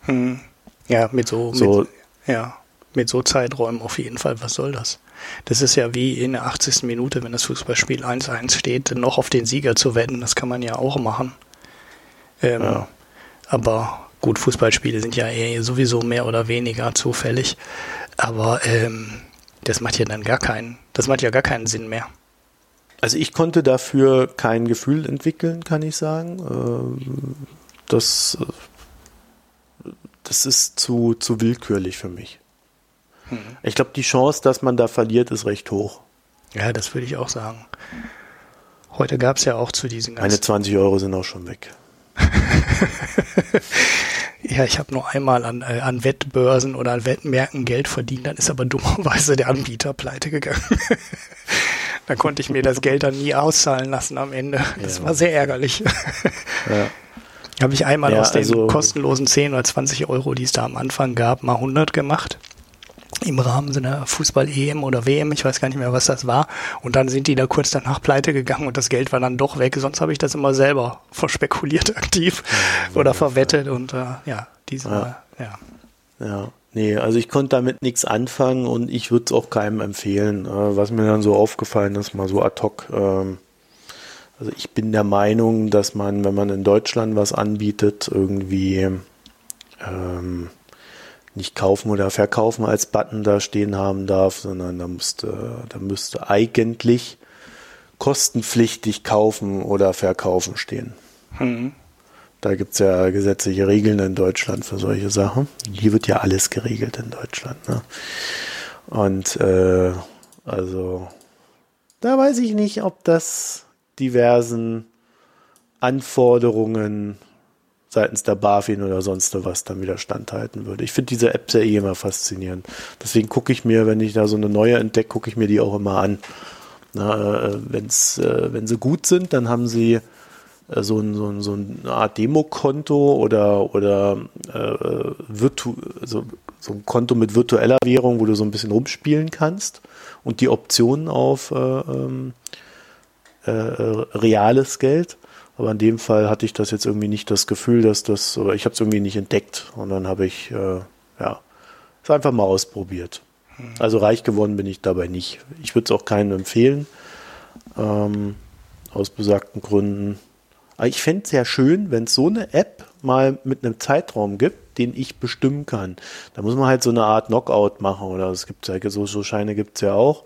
Hm. Ja, mit so, so mit, ja, mit so Zeiträumen auf jeden Fall. Was soll das? Das ist ja wie in der 80. Minute, wenn das Fußballspiel 1-1 steht, noch auf den Sieger zu wetten. Das kann man ja auch machen. Ähm, ja. Aber gut, Fußballspiele sind ja eh sowieso mehr oder weniger zufällig, aber ähm, das macht ja dann gar keinen, das macht ja gar keinen Sinn mehr. Also ich konnte dafür kein Gefühl entwickeln, kann ich sagen. Ähm, das, das ist zu, zu willkürlich für mich. Hm. Ich glaube, die Chance, dass man da verliert, ist recht hoch. Ja, das würde ich auch sagen. Heute gab es ja auch zu diesen ganzen. Meine 20 Euro sind auch schon weg. *laughs* ja, ich habe nur einmal an, äh, an Wettbörsen oder an Wettmärkten Geld verdient, dann ist aber dummerweise der Anbieter pleite gegangen. *laughs* da konnte ich mir das Geld dann nie auszahlen lassen am Ende. Das ja. war sehr ärgerlich. ja. *laughs* Habe ich einmal ja, aus den also, kostenlosen 10 oder 20 Euro, die es da am Anfang gab, mal 100 gemacht im Rahmen so einer Fußball-EM oder WM, ich weiß gar nicht mehr, was das war. Und dann sind die da kurz danach pleite gegangen und das Geld war dann doch weg. Sonst habe ich das immer selber verspekuliert *laughs* aktiv ja, oder verwettet und äh, ja, diesmal, ja. ja. Ja, nee, also ich konnte damit nichts anfangen und ich würde es auch keinem empfehlen. Äh, was mir dann so aufgefallen ist, mal so ad hoc. Ähm, also ich bin der Meinung, dass man, wenn man in Deutschland was anbietet, irgendwie ähm, nicht kaufen oder verkaufen als Button da stehen haben darf, sondern da müsste, da müsste eigentlich kostenpflichtig kaufen oder verkaufen stehen. Mhm. Da gibt es ja gesetzliche Regeln in Deutschland für solche Sachen. Hier wird ja alles geregelt in Deutschland. Ne? Und äh, also da weiß ich nicht, ob das diversen Anforderungen seitens der BaFin oder sonst was dann wieder standhalten würde. Ich finde diese Apps ja eh immer faszinierend. Deswegen gucke ich mir, wenn ich da so eine neue entdecke, gucke ich mir die auch immer an. Na, äh, wenn's, äh, wenn sie gut sind, dann haben sie äh, so, ein, so, ein, so eine Art Demokonto oder, oder äh, virtu so, so ein Konto mit virtueller Währung, wo du so ein bisschen rumspielen kannst und die Optionen auf äh, ähm, äh, reales Geld. Aber in dem Fall hatte ich das jetzt irgendwie nicht das Gefühl, dass das, oder ich habe es irgendwie nicht entdeckt. Und dann habe ich, äh, ja, es einfach mal ausprobiert. Hm. Also reich geworden bin ich dabei nicht. Ich würde es auch keinem empfehlen, ähm, aus besagten Gründen. Aber ich fände es sehr schön, wenn es so eine App mal mit einem Zeitraum gibt, den ich bestimmen kann. Da muss man halt so eine Art Knockout machen oder es gibt ja so, so Scheine gibt es ja auch.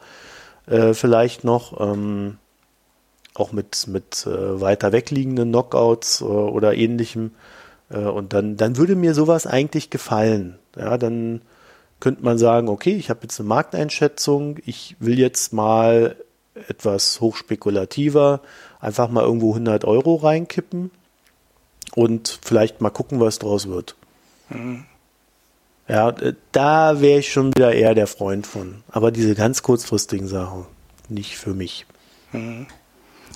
Äh, vielleicht noch. Ähm, auch mit, mit äh, weiter wegliegenden Knockouts äh, oder ähnlichem. Äh, und dann, dann würde mir sowas eigentlich gefallen. Ja, dann könnte man sagen, okay, ich habe jetzt eine Markteinschätzung, ich will jetzt mal etwas hochspekulativer, einfach mal irgendwo 100 Euro reinkippen und vielleicht mal gucken, was draus wird. Mhm. Ja, äh, da wäre ich schon wieder eher der Freund von. Aber diese ganz kurzfristigen Sachen, nicht für mich. Mhm.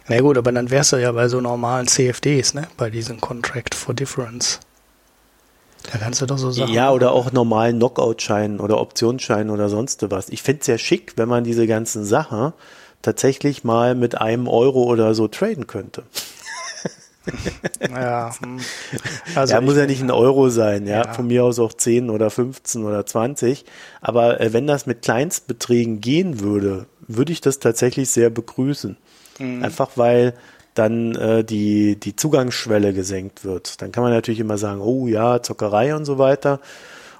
Na gut, aber dann wärst du ja bei so normalen CFDs, ne? Bei diesen Contract for Difference. Da kannst du doch so sagen. Ja, oder auch normalen Knockout-Scheinen oder Optionsscheinen oder sonst was. Ich finde es ja schick, wenn man diese ganzen Sachen tatsächlich mal mit einem Euro oder so traden könnte. ja, hm. also ja, muss ja nicht ein Euro sein, ja? ja? Von mir aus auch 10 oder 15 oder 20. Aber äh, wenn das mit Kleinstbeträgen gehen würde, würde ich das tatsächlich sehr begrüßen. Mhm. Einfach weil dann äh, die, die Zugangsschwelle gesenkt wird. Dann kann man natürlich immer sagen, oh ja, Zockerei und so weiter.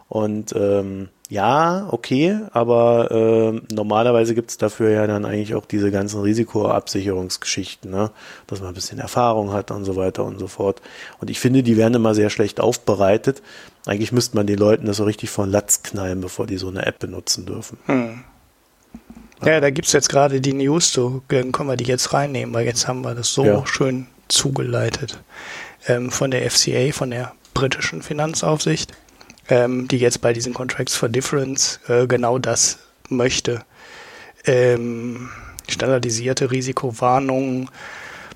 Und ähm, ja, okay, aber äh, normalerweise gibt es dafür ja dann eigentlich auch diese ganzen Risikoabsicherungsgeschichten, ne? dass man ein bisschen Erfahrung hat und so weiter und so fort. Und ich finde, die werden immer sehr schlecht aufbereitet. Eigentlich müsste man den Leuten das so richtig von Latz knallen, bevor die so eine App benutzen dürfen. Hm. Ja, da gibt es jetzt gerade die News, so können wir die jetzt reinnehmen, weil jetzt haben wir das so ja. schön zugeleitet ähm, von der FCA, von der britischen Finanzaufsicht, ähm, die jetzt bei diesen Contracts for Difference äh, genau das möchte. Ähm, standardisierte Risikowarnungen,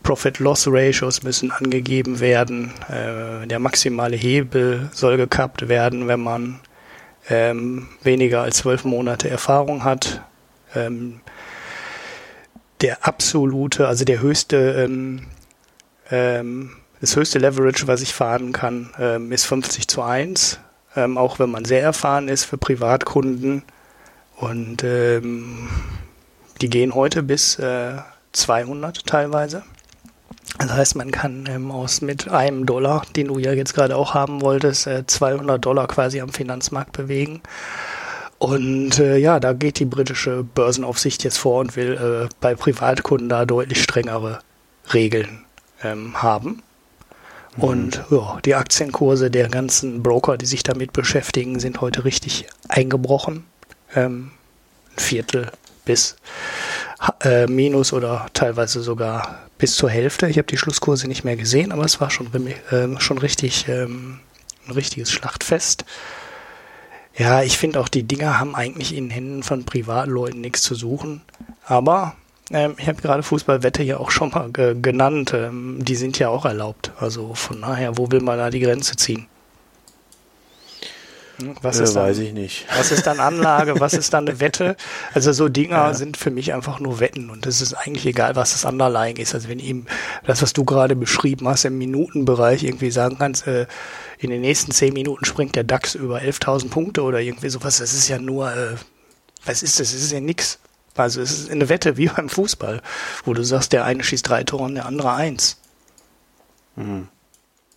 Profit-Loss-Ratios müssen angegeben werden, äh, der maximale Hebel soll gekappt werden, wenn man ähm, weniger als zwölf Monate Erfahrung hat ähm, der absolute, also der höchste, ähm, ähm, das höchste Leverage, was ich fahren kann, ähm, ist 50 zu 1, ähm, auch wenn man sehr erfahren ist für Privatkunden. Und die gehen heute bis äh, 200 teilweise. Das heißt, man kann ähm, aus mit einem Dollar, den du ja jetzt gerade auch haben wolltest, äh, 200 Dollar quasi am Finanzmarkt bewegen. Und äh, ja, da geht die britische Börsenaufsicht jetzt vor und will äh, bei Privatkunden da deutlich strengere Regeln ähm, haben. Mhm. Und ja, die Aktienkurse der ganzen Broker, die sich damit beschäftigen, sind heute richtig eingebrochen. Ähm, ein Viertel bis äh, minus oder teilweise sogar bis zur Hälfte. Ich habe die Schlusskurse nicht mehr gesehen, aber es war schon, äh, schon richtig ähm, ein richtiges Schlachtfest. Ja, ich finde auch, die Dinger haben eigentlich in Händen von Privatleuten nichts zu suchen. Aber ähm, ich habe gerade Fußballwette ja auch schon mal genannt. Ähm, die sind ja auch erlaubt. Also von daher, wo will man da die Grenze ziehen? Was ist dann, weiß ich nicht. Was ist dann Anlage? *laughs* was ist dann eine Wette? Also so Dinger ja. sind für mich einfach nur Wetten und es ist eigentlich egal, was das Underlying ist. Also wenn ihm das, was du gerade beschrieben hast, im Minutenbereich irgendwie sagen kannst, äh, in den nächsten zehn Minuten springt der DAX über 11.000 Punkte oder irgendwie sowas, das ist ja nur, äh, was ist das? Das ist ja nix. Also es ist eine Wette wie *laughs* beim Fußball, wo du sagst, der eine schießt drei Tore und der andere eins. Mhm.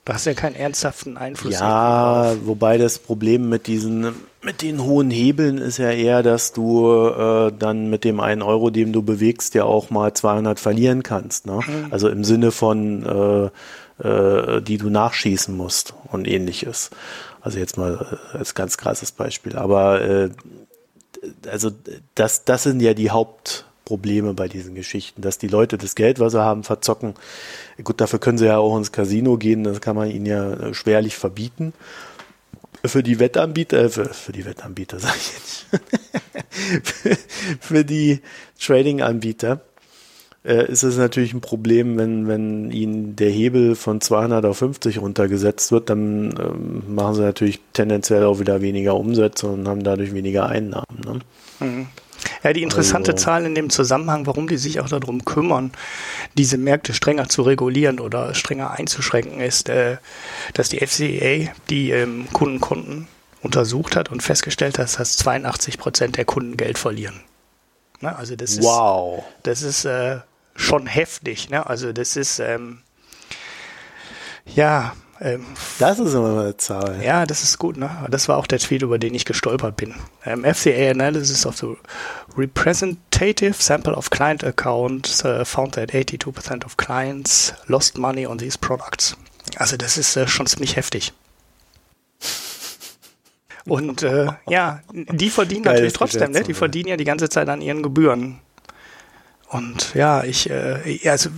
Du hast ja keinen ernsthaften Einfluss. Ja, wobei das Problem mit diesen, mit den hohen Hebeln ist ja eher, dass du äh, dann mit dem einen Euro, den du bewegst, ja auch mal 200 verlieren kannst. Ne? Mhm. Also im Sinne von, äh, äh, die du nachschießen musst und ähnliches. Also jetzt mal äh, als ganz krasses Beispiel. Aber äh, also das, das sind ja die Haupt Probleme bei diesen Geschichten, dass die Leute das Geld, was sie haben, verzocken. Gut, dafür können sie ja auch ins Casino gehen, das kann man ihnen ja äh, schwerlich verbieten. Für die Wettanbieter, äh, für, für die Wettanbieter *laughs* sage ich jetzt, *laughs* für, für die Trading-Anbieter äh, ist es natürlich ein Problem, wenn, wenn ihnen der Hebel von 200 auf 50 runtergesetzt wird, dann ähm, machen sie natürlich tendenziell auch wieder weniger Umsätze und haben dadurch weniger Einnahmen. Ne? Mhm. Ja, die interessante also. Zahl in dem Zusammenhang, warum die sich auch darum kümmern, diese Märkte strenger zu regulieren oder strenger einzuschränken, ist, äh, dass die FCA die ähm, Kundenkonten untersucht hat und festgestellt hat, dass 82 Prozent der Kunden Geld verlieren. Ne? Also das ist, wow. das ist äh, schon heftig. Ne? Also das ist ähm, ja ähm, das ist immer eine Zahl. Ja, das ist gut. Ne? Das war auch der Tweet, über den ich gestolpert bin. Ähm, FCA Analysis of the Representative Sample of Client Accounts uh, found that 82% of clients lost money on these products. Also das ist äh, schon ziemlich heftig. Und äh, ja, die verdienen Geil natürlich trotzdem, ne? Die verdienen ja die ganze Zeit an ihren Gebühren. Und ja, ich, äh, also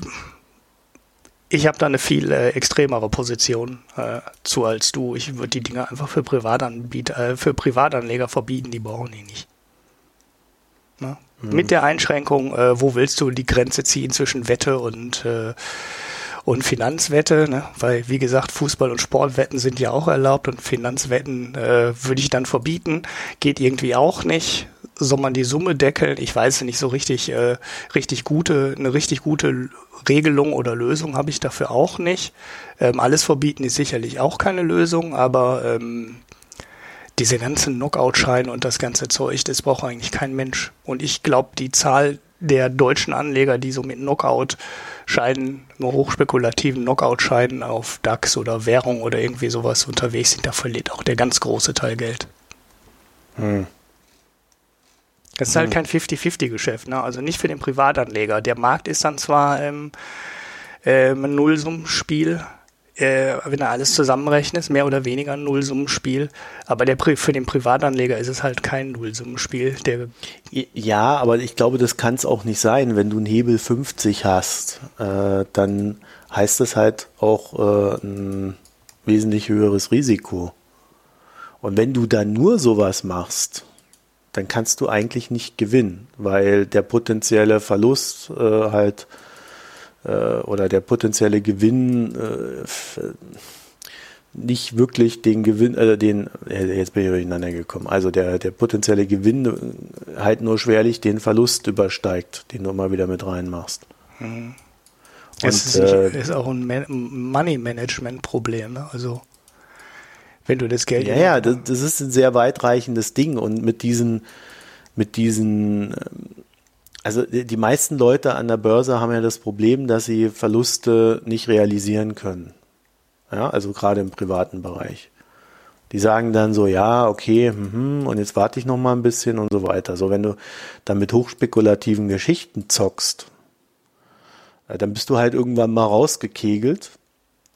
ich habe da eine viel äh, extremere Position äh, zu als du. Ich würde die Dinger einfach für Privatanbieter, äh, für Privatanleger verbieten, die brauchen die nicht. Ne? Mhm. Mit der Einschränkung, äh, wo willst du die Grenze ziehen zwischen Wette und äh, und Finanzwette, ne? weil wie gesagt, Fußball- und Sportwetten sind ja auch erlaubt und Finanzwetten würde ich dann verbieten, geht irgendwie auch nicht. Soll man die Summe deckeln? Ich weiß nicht so richtig, äh, richtig gute, eine richtig gute Regelung oder Lösung habe ich dafür auch nicht. Ähm, alles verbieten ist sicherlich auch keine Lösung, aber ähm, diese ganzen Knockout-Scheine und das ganze Zeug, das braucht eigentlich kein Mensch. Und ich glaube, die Zahl der deutschen Anleger, die so mit Knockout-Scheinen, nur hochspekulativen Knockout-Scheinen auf DAX oder Währung oder irgendwie sowas unterwegs sind, da verliert auch der ganz große Teil Geld. Hm. Das ist halt hm. kein 50-50-Geschäft, ne? Also nicht für den Privatanleger. Der Markt ist dann zwar ähm, äh, ein Nullsummenspiel, äh, wenn er alles zusammenrechnet, mehr oder weniger ein Nullsummenspiel. Aber der, für den Privatanleger ist es halt kein Nullsummenspiel. Der ja, aber ich glaube, das kann es auch nicht sein. Wenn du einen Hebel 50 hast, äh, dann heißt das halt auch äh, ein wesentlich höheres Risiko. Und wenn du dann nur sowas machst, dann kannst du eigentlich nicht gewinnen, weil der potenzielle Verlust äh, halt äh, oder der potenzielle Gewinn äh, nicht wirklich den Gewinn, äh, den, äh, jetzt bin ich durcheinander gekommen, also der, der potenzielle Gewinn äh, halt nur schwerlich den Verlust übersteigt, den du mal wieder mit reinmachst. Mhm. Das ist, äh, ist, auch ein Money-Management-Problem, ne? also wenn du das Geld. Ja, ja, das, das, ist ein sehr weitreichendes Ding und mit diesen, mit diesen, ähm, also die meisten Leute an der Börse haben ja das Problem, dass sie Verluste nicht realisieren können. Ja, also gerade im privaten Bereich. Die sagen dann so, ja, okay, mh, und jetzt warte ich noch mal ein bisschen und so weiter. So, wenn du dann mit hochspekulativen Geschichten zockst, äh, dann bist du halt irgendwann mal rausgekegelt,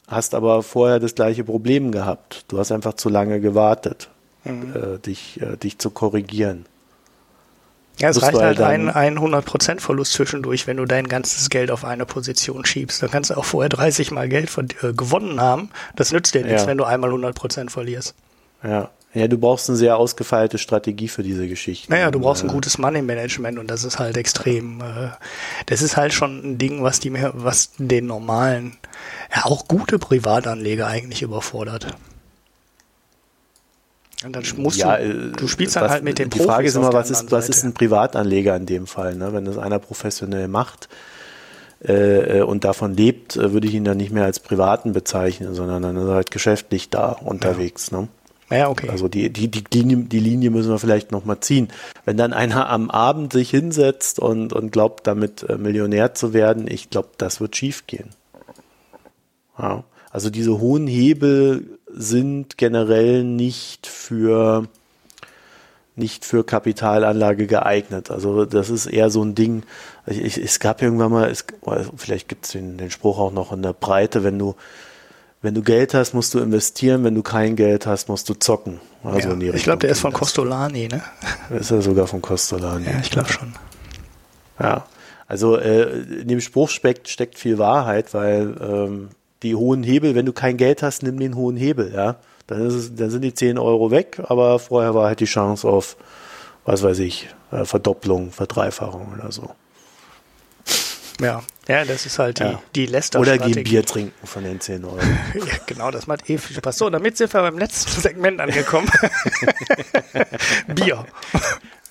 hast aber vorher das gleiche Problem gehabt. Du hast einfach zu lange gewartet, mhm. äh, dich, äh, dich zu korrigieren. Ja, es reicht halt ein, ein 100% Verlust zwischendurch, wenn du dein ganzes Geld auf eine Position schiebst. Dann kannst du auch vorher 30 Mal Geld von, äh, gewonnen haben. Das nützt dir nichts, ja. wenn du einmal 100% verlierst. Ja. Ja, du brauchst eine sehr ausgefeilte Strategie für diese Geschichte. Naja, du brauchst ein gutes Money Management und das ist halt extrem. Äh, das ist halt schon ein Ding, was die was den normalen, ja auch gute Privatanleger eigentlich überfordert. Und dann musst ja, du, äh, du spielst dann was, halt mit dem Die Profis Frage ist immer, was ist, was ist ein Privatanleger in dem Fall? Ne? Wenn das einer professionell macht äh, und davon lebt, würde ich ihn dann nicht mehr als Privaten bezeichnen, sondern dann ist er halt geschäftlich da unterwegs. Ja. Ne? Ja, okay. Also die, die, die, Linie, die Linie müssen wir vielleicht nochmal ziehen. Wenn dann einer am Abend sich hinsetzt und, und glaubt, damit Millionär zu werden, ich glaube, das wird schief gehen. Ja. Also diese hohen Hebel sind generell nicht für nicht für Kapitalanlage geeignet. Also das ist eher so ein Ding. Ich, ich, es gab irgendwann mal, es, vielleicht gibt es den, den Spruch auch noch in der Breite, wenn du wenn du Geld hast, musst du investieren, wenn du kein Geld hast, musst du zocken. Also ja, ich glaube, der ist von Costolani, ne? *laughs* Ist er sogar von Costolani. Ja, ich glaube schon. Ja, also äh, in dem Spruch steckt, steckt viel Wahrheit, weil ähm, die hohen Hebel, wenn du kein Geld hast, nimm den hohen Hebel, ja. Dann, ist es, dann sind die 10 Euro weg, aber vorher war halt die Chance auf, was weiß ich, äh, Verdopplung, Verdreifachung oder so. Ja, ja, das ist halt die, ja. die Lester Oder gehen Bier trinken von den 10 Euro. *laughs* ja, genau, das macht eh viel Spaß. So, damit sind wir beim letzten Segment angekommen. *laughs* Bier.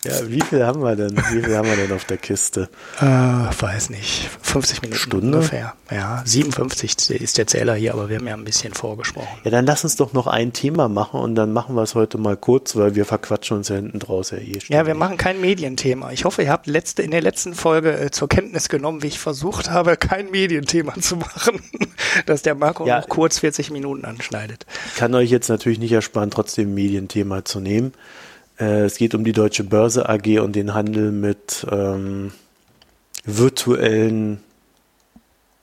Ja, wie viel haben wir denn? Wie viel haben wir denn auf der Kiste? Äh, weiß nicht. 50 Minuten Stunde? ungefähr. Ja, 57 ist der Zähler hier, aber wir haben ja ein bisschen vorgesprochen. Ja, dann lass uns doch noch ein Thema machen und dann machen wir es heute mal kurz, weil wir verquatschen uns ja hinten draus ja eh. Ja, wir machen kein Medienthema. Ich hoffe, ihr habt letzte, in der letzten Folge äh, zur Kenntnis genommen, wie ich versucht habe, kein Medienthema *laughs* zu machen, dass der Marco ja, noch kurz 40 Minuten anschneidet. Ich kann euch jetzt natürlich nicht ersparen, trotzdem ein Medienthema zu nehmen. Äh, es geht um die Deutsche Börse AG und den Handel mit ähm, virtuellen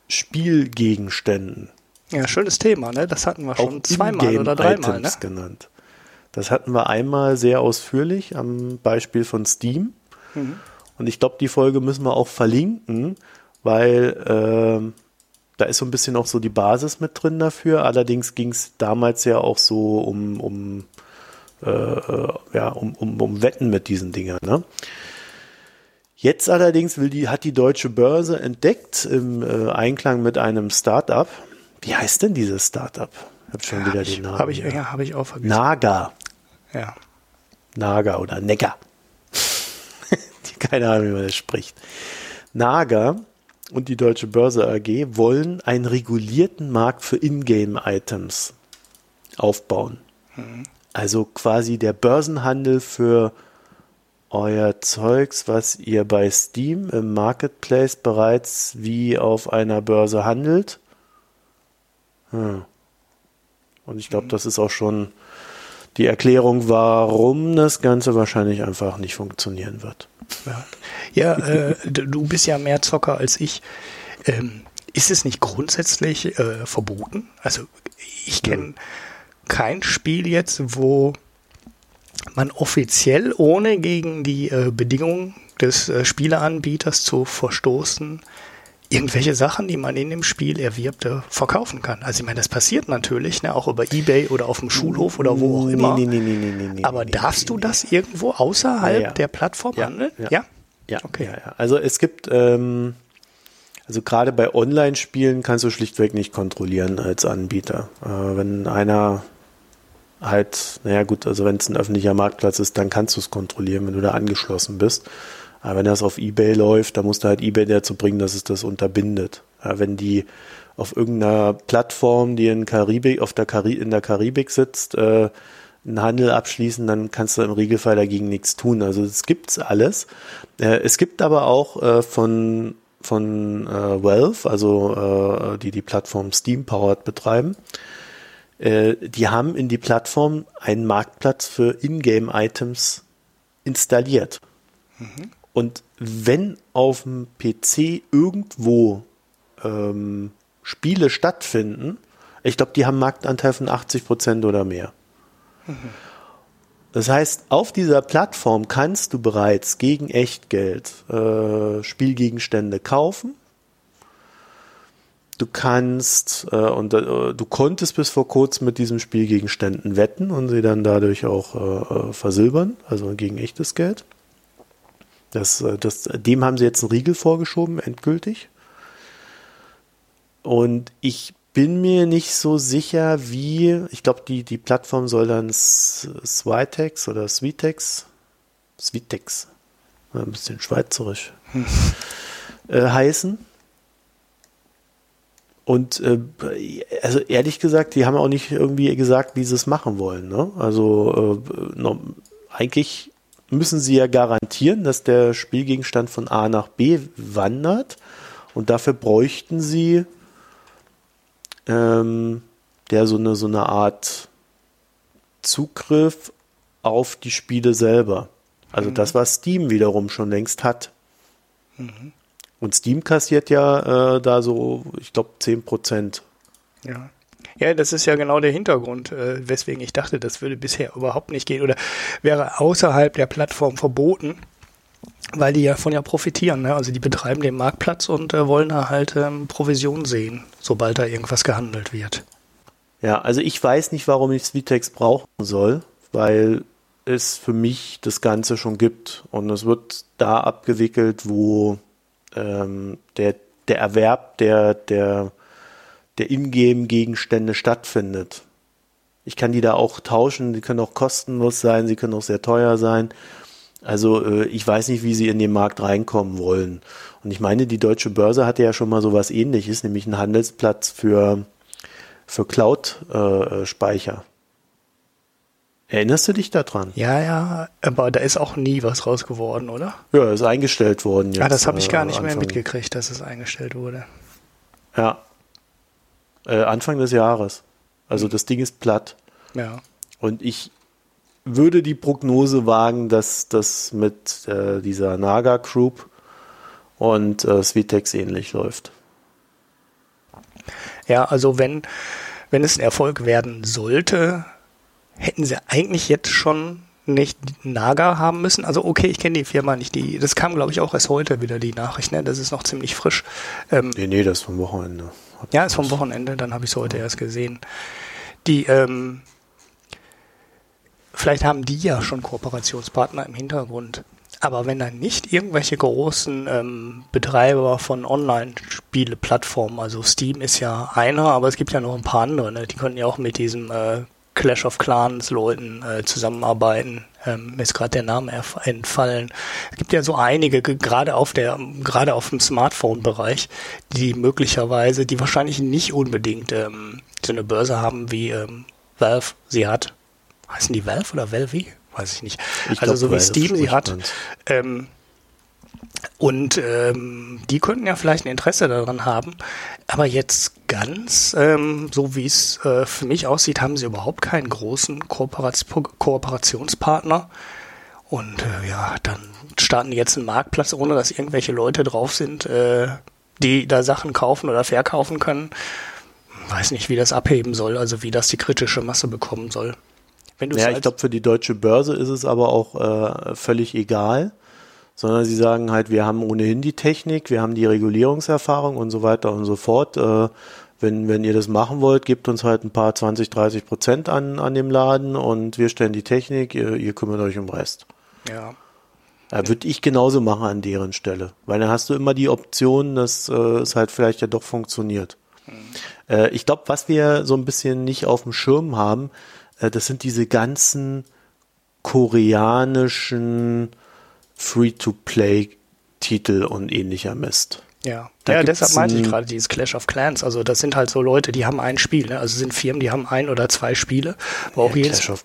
Spielgegenständen. Ja, schönes Thema, ne? Das hatten wir schon zweimal oder dreimal, ne? genannt. Das hatten wir einmal sehr ausführlich am Beispiel von Steam. Mhm. Und ich glaube, die Folge müssen wir auch verlinken, weil äh, da ist so ein bisschen auch so die Basis mit drin dafür. Allerdings ging es damals ja auch so um, um äh, äh, ja, um, um, um Wetten mit diesen Dingern. Ne? Jetzt allerdings will die, hat die deutsche Börse entdeckt im äh, Einklang mit einem Startup. Wie heißt denn dieses Startup? Ich habe schon ja, wieder den Namen. Habe ich, ja, hab ich auch vergessen. Naga. Ja. Naga oder Necker. *laughs* Keine Ahnung, wie man das spricht. Naga und die Deutsche Börse AG wollen einen regulierten Markt für Ingame-Items aufbauen. Mhm. Also quasi der Börsenhandel für euer Zeugs, was ihr bei Steam im Marketplace bereits wie auf einer Börse handelt. Hm. Und ich glaube, das ist auch schon die Erklärung, warum das Ganze wahrscheinlich einfach nicht funktionieren wird. Ja, ja äh, du bist ja mehr Zocker als ich. Ähm, ist es nicht grundsätzlich äh, verboten? Also ich kenne. Ja kein Spiel jetzt, wo man offiziell, ohne gegen die äh, Bedingungen des äh, Spieleanbieters zu verstoßen, irgendwelche Sachen, die man in dem Spiel erwirbt, äh, verkaufen kann. Also ich meine, das passiert natürlich, ne, auch über Ebay oder auf dem Schulhof oder wo auch immer. Nee, nee, nee, nee, nee, nee, Aber nee, darfst nee, du das irgendwo außerhalb ja, ja. der Plattform ja, handeln? Ja. ja? Okay. Also es gibt, ähm, also gerade bei Online-Spielen kannst du schlichtweg nicht kontrollieren als Anbieter. Äh, wenn einer halt, naja gut, also wenn es ein öffentlicher Marktplatz ist, dann kannst du es kontrollieren, wenn du da angeschlossen bist. Aber wenn das auf Ebay läuft, dann musst du halt Ebay dazu bringen, dass es das unterbindet. Ja, wenn die auf irgendeiner Plattform, die in Karibik, auf der Kari in der Karibik sitzt, äh, einen Handel abschließen, dann kannst du im Regelfall dagegen nichts tun. Also es gibt's alles. Äh, es gibt aber auch äh, von von äh, Valve, also äh, die die Plattform Steam Powered betreiben, äh, die haben in die Plattform einen Marktplatz für Ingame-Items installiert. Mhm. Und wenn auf dem PC irgendwo ähm, Spiele stattfinden, ich glaube, die haben einen Marktanteil von 80 Prozent oder mehr. Mhm. Das heißt, auf dieser Plattform kannst du bereits gegen Echtgeld äh, Spielgegenstände kaufen. Du kannst äh, und äh, du konntest bis vor kurzem mit diesen Spielgegenständen wetten und sie dann dadurch auch äh, äh, versilbern, also gegen echtes Geld. Das, äh, das, dem haben sie jetzt einen Riegel vorgeschoben, endgültig. Und ich bin mir nicht so sicher, wie, ich glaube, die, die Plattform soll dann Switex oder Sweetex, Sweetex, ein bisschen schweizerisch, hm. äh, heißen. Und äh, also ehrlich gesagt, die haben auch nicht irgendwie gesagt, wie sie es machen wollen. Ne? Also äh, no, eigentlich müssen sie ja garantieren, dass der Spielgegenstand von A nach B wandert. Und dafür bräuchten sie ähm, der so eine, so eine Art Zugriff auf die Spiele selber. Also mhm. das, was Steam wiederum schon längst hat. Mhm. Und Steam kassiert ja äh, da so, ich glaube, 10 Prozent. Ja. Ja, das ist ja genau der Hintergrund, äh, weswegen ich dachte, das würde bisher überhaupt nicht gehen oder wäre außerhalb der Plattform verboten weil die ja von ja profitieren. Ne? Also die betreiben den Marktplatz und äh, wollen da halt ähm, Provision sehen, sobald da irgendwas gehandelt wird. Ja, also ich weiß nicht, warum ich Svitex brauchen soll, weil es für mich das Ganze schon gibt und es wird da abgewickelt, wo ähm, der, der Erwerb der, der, der Ingame-Gegenstände stattfindet. Ich kann die da auch tauschen, die können auch kostenlos sein, sie können auch sehr teuer sein. Also äh, ich weiß nicht, wie sie in den Markt reinkommen wollen. Und ich meine, die deutsche Börse hatte ja schon mal sowas ähnliches, nämlich einen Handelsplatz für, für Cloud-Speicher. Erinnerst du dich daran? Ja, ja, aber da ist auch nie was raus geworden, oder? Ja, ist eingestellt worden jetzt. Ah, das habe ich gar nicht äh, mehr mitgekriegt, dass es eingestellt wurde. Ja. Äh, Anfang des Jahres. Also hm. das Ding ist platt. Ja. Und ich, würde die Prognose wagen, dass das mit äh, dieser Naga Group und äh, Svitex ähnlich läuft. Ja, also wenn, wenn es ein Erfolg werden sollte, hätten sie eigentlich jetzt schon nicht Naga haben müssen. Also okay, ich kenne die Firma nicht. Die, das kam, glaube ich, auch erst heute wieder die Nachricht. Ne? Das ist noch ziemlich frisch. Ähm, nee, nee, das ist vom Wochenende. Hat ja, ist vom Wochenende. Dann habe ich es heute erst gesehen. Die ähm, Vielleicht haben die ja schon Kooperationspartner im Hintergrund. Aber wenn dann nicht irgendwelche großen ähm, Betreiber von Online-Spiele-Plattformen, also Steam ist ja einer, aber es gibt ja noch ein paar andere, ne? die könnten ja auch mit diesem äh, Clash of Clans Leuten äh, zusammenarbeiten. Ähm, mir ist gerade der Name entfallen. Es gibt ja so einige, gerade auf der, gerade auf dem Smartphone-Bereich, die möglicherweise, die wahrscheinlich nicht unbedingt ähm, so eine Börse haben wie ähm, Valve sie hat heißen die Valve oder Valve? Weiß ich nicht. Ich also so wie Steam sie hat. Ähm, und ähm, die könnten ja vielleicht ein Interesse daran haben. Aber jetzt ganz, ähm, so wie es äh, für mich aussieht, haben sie überhaupt keinen großen Kooperation Kooperationspartner. Und äh, ja, dann starten die jetzt einen Marktplatz, ohne dass irgendwelche Leute drauf sind, äh, die da Sachen kaufen oder verkaufen können. Weiß nicht, wie das abheben soll, also wie das die kritische Masse bekommen soll. Wenn ja, ich glaube, für die deutsche Börse ist es aber auch äh, völlig egal, sondern sie sagen halt, wir haben ohnehin die Technik, wir haben die Regulierungserfahrung und so weiter und so fort. Äh, wenn, wenn ihr das machen wollt, gebt uns halt ein paar 20, 30 Prozent an, an dem Laden und wir stellen die Technik, ihr, ihr kümmert euch um den Rest. Ja. Ja, Würde ich genauso machen an deren Stelle. Weil dann hast du immer die Option, dass äh, es halt vielleicht ja doch funktioniert. Hm. Äh, ich glaube, was wir so ein bisschen nicht auf dem Schirm haben, äh, das sind diese ganzen koreanischen Free-to-Play-Titel und ähnlicher Mist. Ja, da ja deshalb meinte ich gerade dieses Clash of Clans. Also das sind halt so Leute, die haben ein Spiel, ne? also sind Firmen, die haben ein oder zwei Spiele, wo ja, auch jedes. Clash of,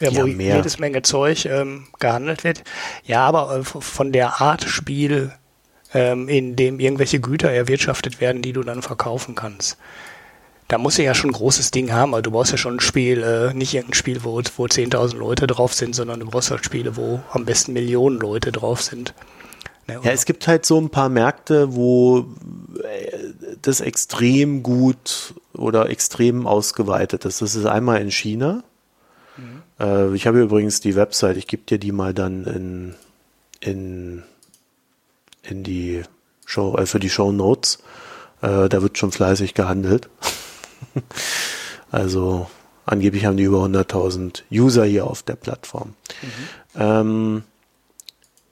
ja, wo mehr. jedes Menge Zeug ähm, gehandelt wird. Ja, aber äh, von der Art Spiel, ähm, in dem irgendwelche Güter erwirtschaftet werden, die du dann verkaufen kannst. Da muss du ja schon ein großes Ding haben, aber du brauchst ja schon ein Spiel, äh, nicht irgendein Spiel, wo, wo 10.000 Leute drauf sind, sondern du brauchst halt Spiele, wo am besten Millionen Leute drauf sind. Ne, ja, es gibt halt so ein paar Märkte, wo äh, das extrem gut oder extrem ausgeweitet ist. Das ist einmal in China. Mhm. Äh, ich habe übrigens die Website, ich gebe dir die mal dann in, in in die Show, äh, für die Show Notes. Äh, da wird schon fleißig gehandelt. *laughs* *laughs* also angeblich haben die über 100.000 User hier auf der Plattform. Mhm. Ähm,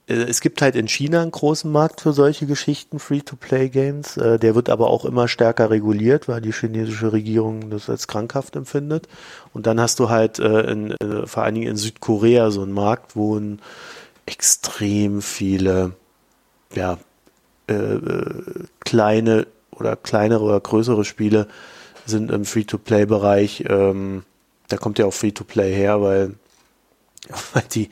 äh, es gibt halt in China einen großen Markt für solche Geschichten, Free-to-Play-Games. Äh, der wird aber auch immer stärker reguliert, weil die chinesische Regierung das als krankhaft empfindet. Und dann hast du halt äh, in, vor allen Dingen in Südkorea so einen Markt, wo extrem viele ja, äh, äh, kleine oder kleinere oder größere Spiele sind im Free-to-Play-Bereich. Ähm, da kommt ja auch Free-to-Play her, weil, *laughs* weil die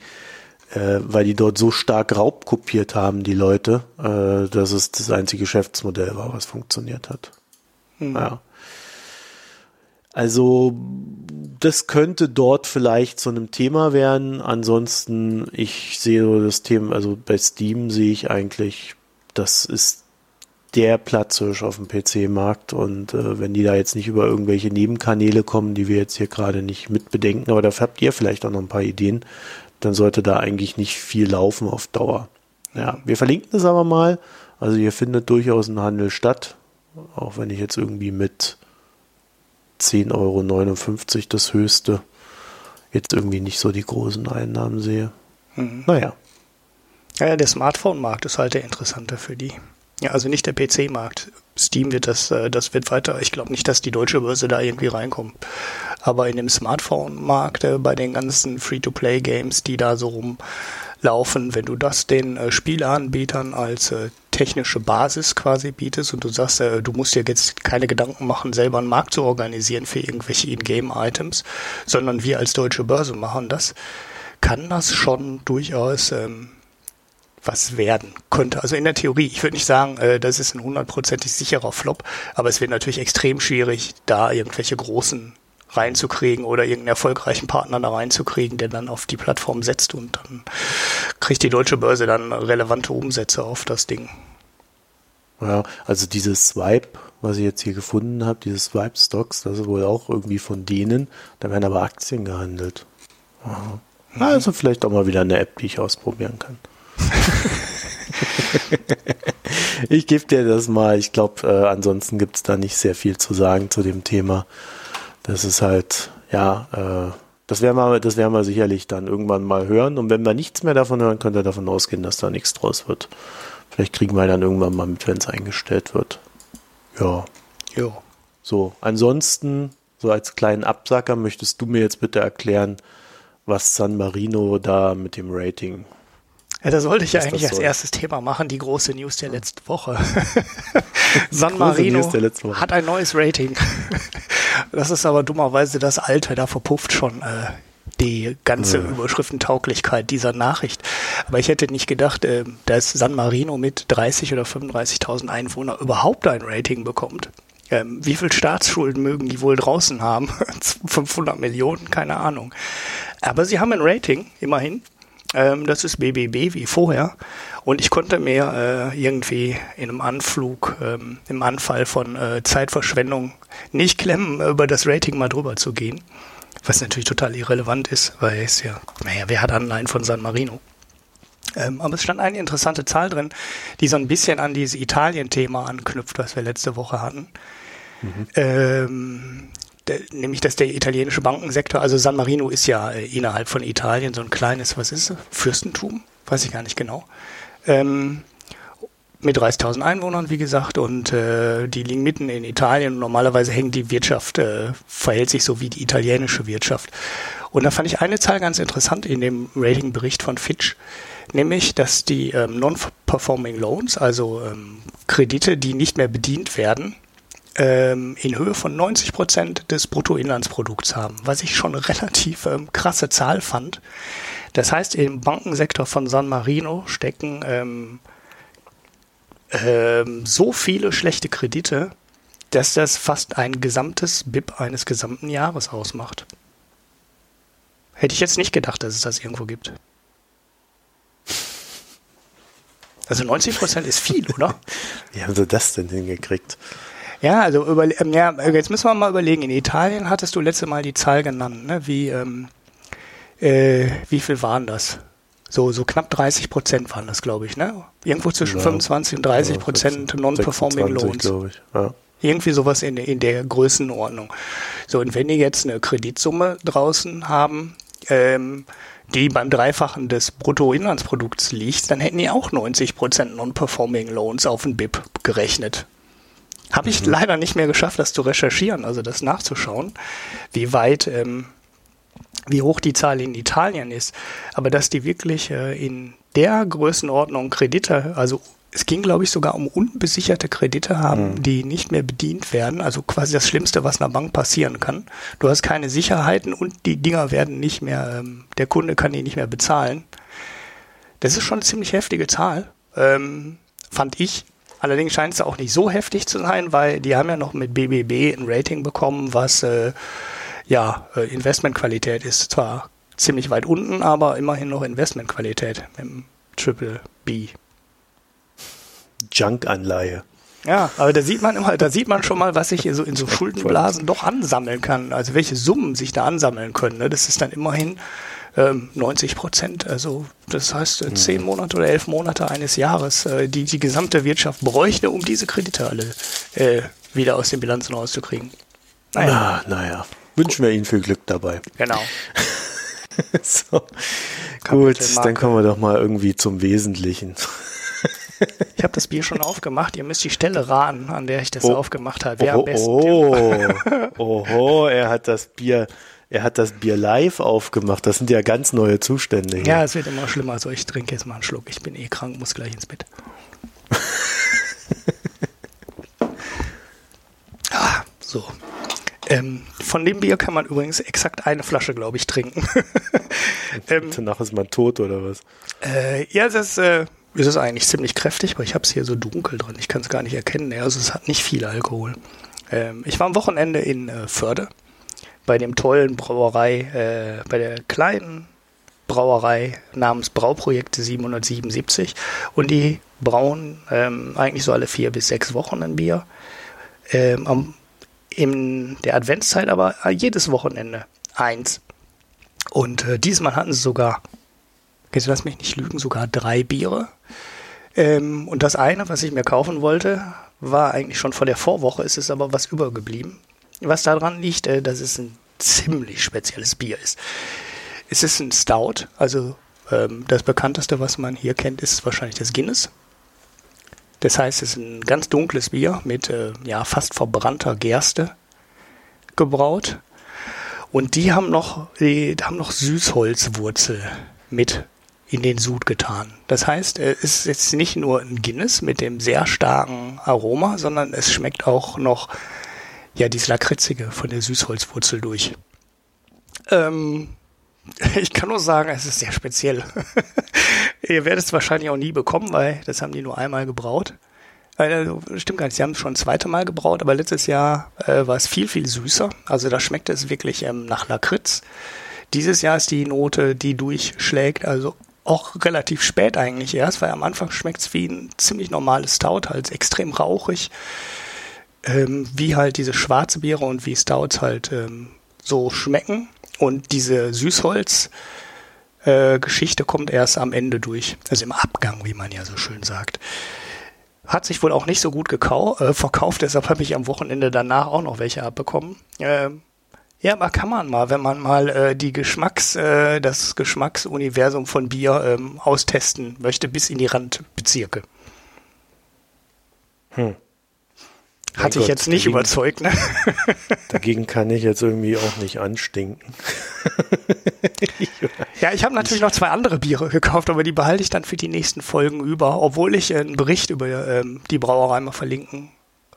äh, weil die dort so stark raubkopiert haben, die Leute, äh, dass es das einzige Geschäftsmodell war, was funktioniert hat. Mhm. Ja. Also das könnte dort vielleicht zu einem Thema werden. Ansonsten, ich sehe so das Thema, also bei Steam sehe ich eigentlich, das ist der Platzhirsch auf dem PC-Markt und äh, wenn die da jetzt nicht über irgendwelche Nebenkanäle kommen, die wir jetzt hier gerade nicht mitbedenken, aber dafür habt ihr vielleicht auch noch ein paar Ideen, dann sollte da eigentlich nicht viel laufen auf Dauer. Ja, wir verlinken das aber mal. Also hier findet durchaus ein Handel statt, auch wenn ich jetzt irgendwie mit 10,59 Euro das höchste. Jetzt irgendwie nicht so die großen Einnahmen sehe. Mhm. Naja. Ja, der Smartphone-Markt ist halt der interessante für die. Ja, also nicht der PC-Markt. Steam wird das, äh, das wird weiter. Ich glaube nicht, dass die deutsche Börse da irgendwie reinkommt. Aber in dem Smartphone-Markt, äh, bei den ganzen Free-to-Play-Games, die da so rumlaufen, wenn du das den äh, Spieleanbietern als technische Basis quasi bietest und du sagst, du musst dir jetzt keine Gedanken machen, selber einen Markt zu organisieren für irgendwelche In-Game-Items, sondern wir als deutsche Börse machen das, kann das schon durchaus ähm, was werden könnte. Also in der Theorie, ich würde nicht sagen, äh, das ist ein hundertprozentig sicherer Flop, aber es wird natürlich extrem schwierig, da irgendwelche großen reinzukriegen oder irgendeinen erfolgreichen Partner da reinzukriegen, der dann auf die Plattform setzt und dann kriegt die deutsche Börse dann relevante Umsätze auf das Ding. Ja, also dieses Swipe, was ich jetzt hier gefunden habe, dieses Swipe Stocks, das ist wohl auch irgendwie von denen. Da werden aber Aktien gehandelt. Mhm. Also vielleicht auch mal wieder eine App, die ich ausprobieren kann. Ich gebe dir das mal. Ich glaube, äh, ansonsten gibt es da nicht sehr viel zu sagen zu dem Thema. Das ist halt, ja, äh, das werden wir, das werden wir sicherlich dann irgendwann mal hören. Und wenn wir nichts mehr davon hören, könnt ihr davon ausgehen, dass da nichts draus wird. Vielleicht kriegen wir dann irgendwann mal mit, wenn es eingestellt wird. Ja. Ja. So, ansonsten, so als kleinen Absacker, möchtest du mir jetzt bitte erklären, was San Marino da mit dem Rating ja, da sollte ich ja eigentlich als erstes Thema machen, die große News der letzten Woche. *laughs* San Marino Woche. hat ein neues Rating. *laughs* das ist aber dummerweise das alte, da verpufft schon äh, die ganze ja. Überschriftentauglichkeit dieser Nachricht. Aber ich hätte nicht gedacht, äh, dass San Marino mit 30 oder 35.000 Einwohnern überhaupt ein Rating bekommt. Ähm, wie viel Staatsschulden mögen die wohl draußen haben? *laughs* 500 Millionen, keine Ahnung. Aber sie haben ein Rating, immerhin. Ähm, das ist BBB wie vorher. Und ich konnte mir äh, irgendwie in einem Anflug, ähm, im Anfall von äh, Zeitverschwendung nicht klemmen, über das Rating mal drüber zu gehen. Was natürlich total irrelevant ist, weil es ja, naja, wer hat Anleihen von San Marino? Ähm, aber es stand eine interessante Zahl drin, die so ein bisschen an dieses Italien-Thema anknüpft, was wir letzte Woche hatten. Mhm. Nämlich dass der italienische Bankensektor, also San Marino ist ja äh, innerhalb von Italien so ein kleines, was ist es, Fürstentum, weiß ich gar nicht genau, ähm, mit 30.000 Einwohnern, wie gesagt, und äh, die liegen mitten in Italien. Normalerweise hängt die Wirtschaft, äh, verhält sich so wie die italienische Wirtschaft. Und da fand ich eine Zahl ganz interessant in dem Ratingbericht von Fitch, nämlich, dass die ähm, Non-Performing Loans, also ähm, Kredite, die nicht mehr bedient werden, ähm, in Höhe von 90 Prozent des Bruttoinlandsprodukts haben, was ich schon *laughs* relativ ähm, krasse Zahl fand. Das heißt, im Bankensektor von San Marino stecken ähm, ähm, so viele schlechte Kredite, dass das fast ein gesamtes BIP eines gesamten Jahres ausmacht. Hätte ich jetzt nicht gedacht, dass es das irgendwo gibt. Also 90 Prozent ist viel, oder? *laughs* Wie haben sie das denn hingekriegt? Ja, also über, ähm, ja, jetzt müssen wir mal überlegen. In Italien hattest du letzte Mal die Zahl genannt, ne? Wie, ähm, äh, wie viel waren das? So, so knapp 30 Prozent waren das, glaube ich, ne? Irgendwo zwischen ja, 25 und 30 Prozent Non-Performing Loans. Ich. Ja. Irgendwie sowas in, in der Größenordnung. So, und wenn die jetzt eine Kreditsumme draußen haben, ähm, die beim Dreifachen des Bruttoinlandsprodukts liegt, dann hätten die auch 90 Prozent Non-Performing Loans auf den BIP gerechnet. Habe ich mhm. leider nicht mehr geschafft, das zu recherchieren, also das nachzuschauen, wie weit, ähm, wie hoch die Zahl in Italien ist. Aber dass die wirklich äh, in der Größenordnung Kredite, also es ging, glaube ich, sogar um unbesicherte Kredite haben, mhm. die nicht mehr bedient werden. Also quasi das Schlimmste, was einer Bank passieren kann. Du hast keine Sicherheiten und die Dinger werden nicht mehr, ähm, der Kunde kann die nicht mehr bezahlen. Das ist schon eine ziemlich heftige Zahl, ähm, fand ich. Allerdings scheint es auch nicht so heftig zu sein, weil die haben ja noch mit BBB ein Rating bekommen, was äh, ja äh, Investmentqualität ist. Zwar ziemlich weit unten, aber immerhin noch Investmentqualität im Triple B. Junk-Anleihe. Ja, aber da sieht man immer, da sieht man schon mal, was sich hier so in so Schuldenblasen doch ansammeln kann. Also welche Summen sich da ansammeln können. Ne? Das ist dann immerhin ähm, 90 Prozent. Also das heißt äh, zehn Monate oder elf Monate eines Jahres, äh, die die gesamte Wirtschaft bräuchte, um diese Kredite alle äh, wieder aus den Bilanzen rauszukriegen. Naja. Ah, naja. Wünschen wir Ihnen viel Glück dabei. Genau. *laughs* so. Gut, dann kommen wir doch mal irgendwie zum Wesentlichen. *laughs* Ich habe das Bier schon aufgemacht. Ihr müsst die Stelle raten, an der ich das oh. aufgemacht habe. Wer oh, am besten. Oh, *laughs* oho, er hat das Bier, er hat das Bier live aufgemacht. Das sind ja ganz neue Zustände. Hier. Ja, es wird immer schlimmer. Also ich trinke jetzt mal einen Schluck. Ich bin eh krank, muss gleich ins Bett. *laughs* ah, so. Ähm, von dem Bier kann man übrigens exakt eine Flasche, glaube ich, trinken. *laughs* ähm, Danach ist man tot oder was? Äh, ja, das äh, ist es eigentlich ziemlich kräftig, aber ich habe es hier so dunkel drin. Ich kann es gar nicht erkennen. Also es hat nicht viel Alkohol. Ähm, ich war am Wochenende in äh, Förde bei dem tollen Brauerei, äh, bei der kleinen Brauerei namens Brauprojekte 777 und die brauen ähm, eigentlich so alle vier bis sechs Wochen ein Bier. Ähm, am, in der Adventszeit aber jedes Wochenende eins. Und äh, diesmal hatten sie sogar jetzt lass mich nicht lügen, sogar drei Biere. Ähm, und das eine, was ich mir kaufen wollte, war eigentlich schon vor der Vorwoche, es ist aber was übergeblieben. Was daran liegt, äh, dass es ein ziemlich spezielles Bier ist. Es ist ein Stout, also ähm, das bekannteste, was man hier kennt, ist wahrscheinlich das Guinness. Das heißt, es ist ein ganz dunkles Bier mit äh, ja, fast verbrannter Gerste gebraut. Und die haben noch, die, die haben noch Süßholzwurzel mit in den Sud getan. Das heißt, es ist jetzt nicht nur ein Guinness mit dem sehr starken Aroma, sondern es schmeckt auch noch ja dieses Lakritzige von der Süßholzwurzel durch. Ähm, *laughs* ich kann nur sagen, es ist sehr speziell. *laughs* Ihr werdet es wahrscheinlich auch nie bekommen, weil das haben die nur einmal gebraut. Also, stimmt gar nicht, sie haben es schon ein Mal gebraut, aber letztes Jahr äh, war es viel, viel süßer. Also da schmeckt es wirklich ähm, nach Lakritz. Dieses Jahr ist die Note, die durchschlägt, also auch relativ spät eigentlich erst, weil am Anfang schmeckt es wie ein ziemlich normales Stout, halt extrem rauchig, ähm, wie halt diese schwarze Biere und wie Stouts halt ähm, so schmecken. Und diese Süßholz äh, kommt erst am Ende durch, also im Abgang, wie man ja so schön sagt. Hat sich wohl auch nicht so gut äh, verkauft, deshalb habe ich am Wochenende danach auch noch welche abbekommen. Ähm, ja, aber kann man mal, wenn man mal äh, die Geschmacks, äh, das Geschmacksuniversum von Bier ähm, austesten möchte, bis in die Randbezirke. Hm. Hat dich jetzt nicht dagegen, überzeugt, ne? *laughs* dagegen kann ich jetzt irgendwie auch nicht anstinken. *laughs* ja, ich habe natürlich noch zwei andere Biere gekauft, aber die behalte ich dann für die nächsten Folgen über, obwohl ich einen Bericht über ähm, die Brauerei mal verlinken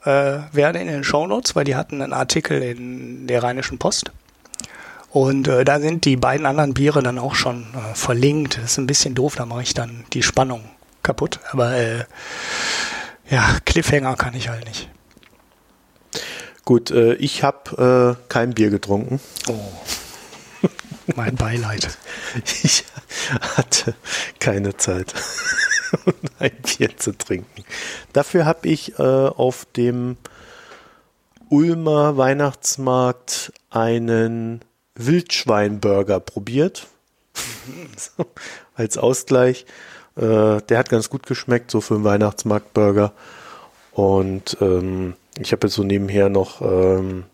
äh, werden in den Shownotes, weil die hatten einen Artikel in der Rheinischen Post. Und äh, da sind die beiden anderen Biere dann auch schon äh, verlinkt. Das ist ein bisschen doof, da mache ich dann die Spannung kaputt. Aber äh, ja, Cliffhanger kann ich halt nicht. Gut, äh, ich habe äh, kein Bier getrunken. Oh. *laughs* Mein Beileid. *laughs* Ich hatte keine Zeit, *laughs* ein Bier zu trinken. Dafür habe ich äh, auf dem Ulmer Weihnachtsmarkt einen Wildschweinburger probiert. so, als Ausgleich. Äh, der hat ganz gut geschmeckt, so für einen Weihnachtsmarktburger. Und ähm, ich habe jetzt so nebenher noch ähm,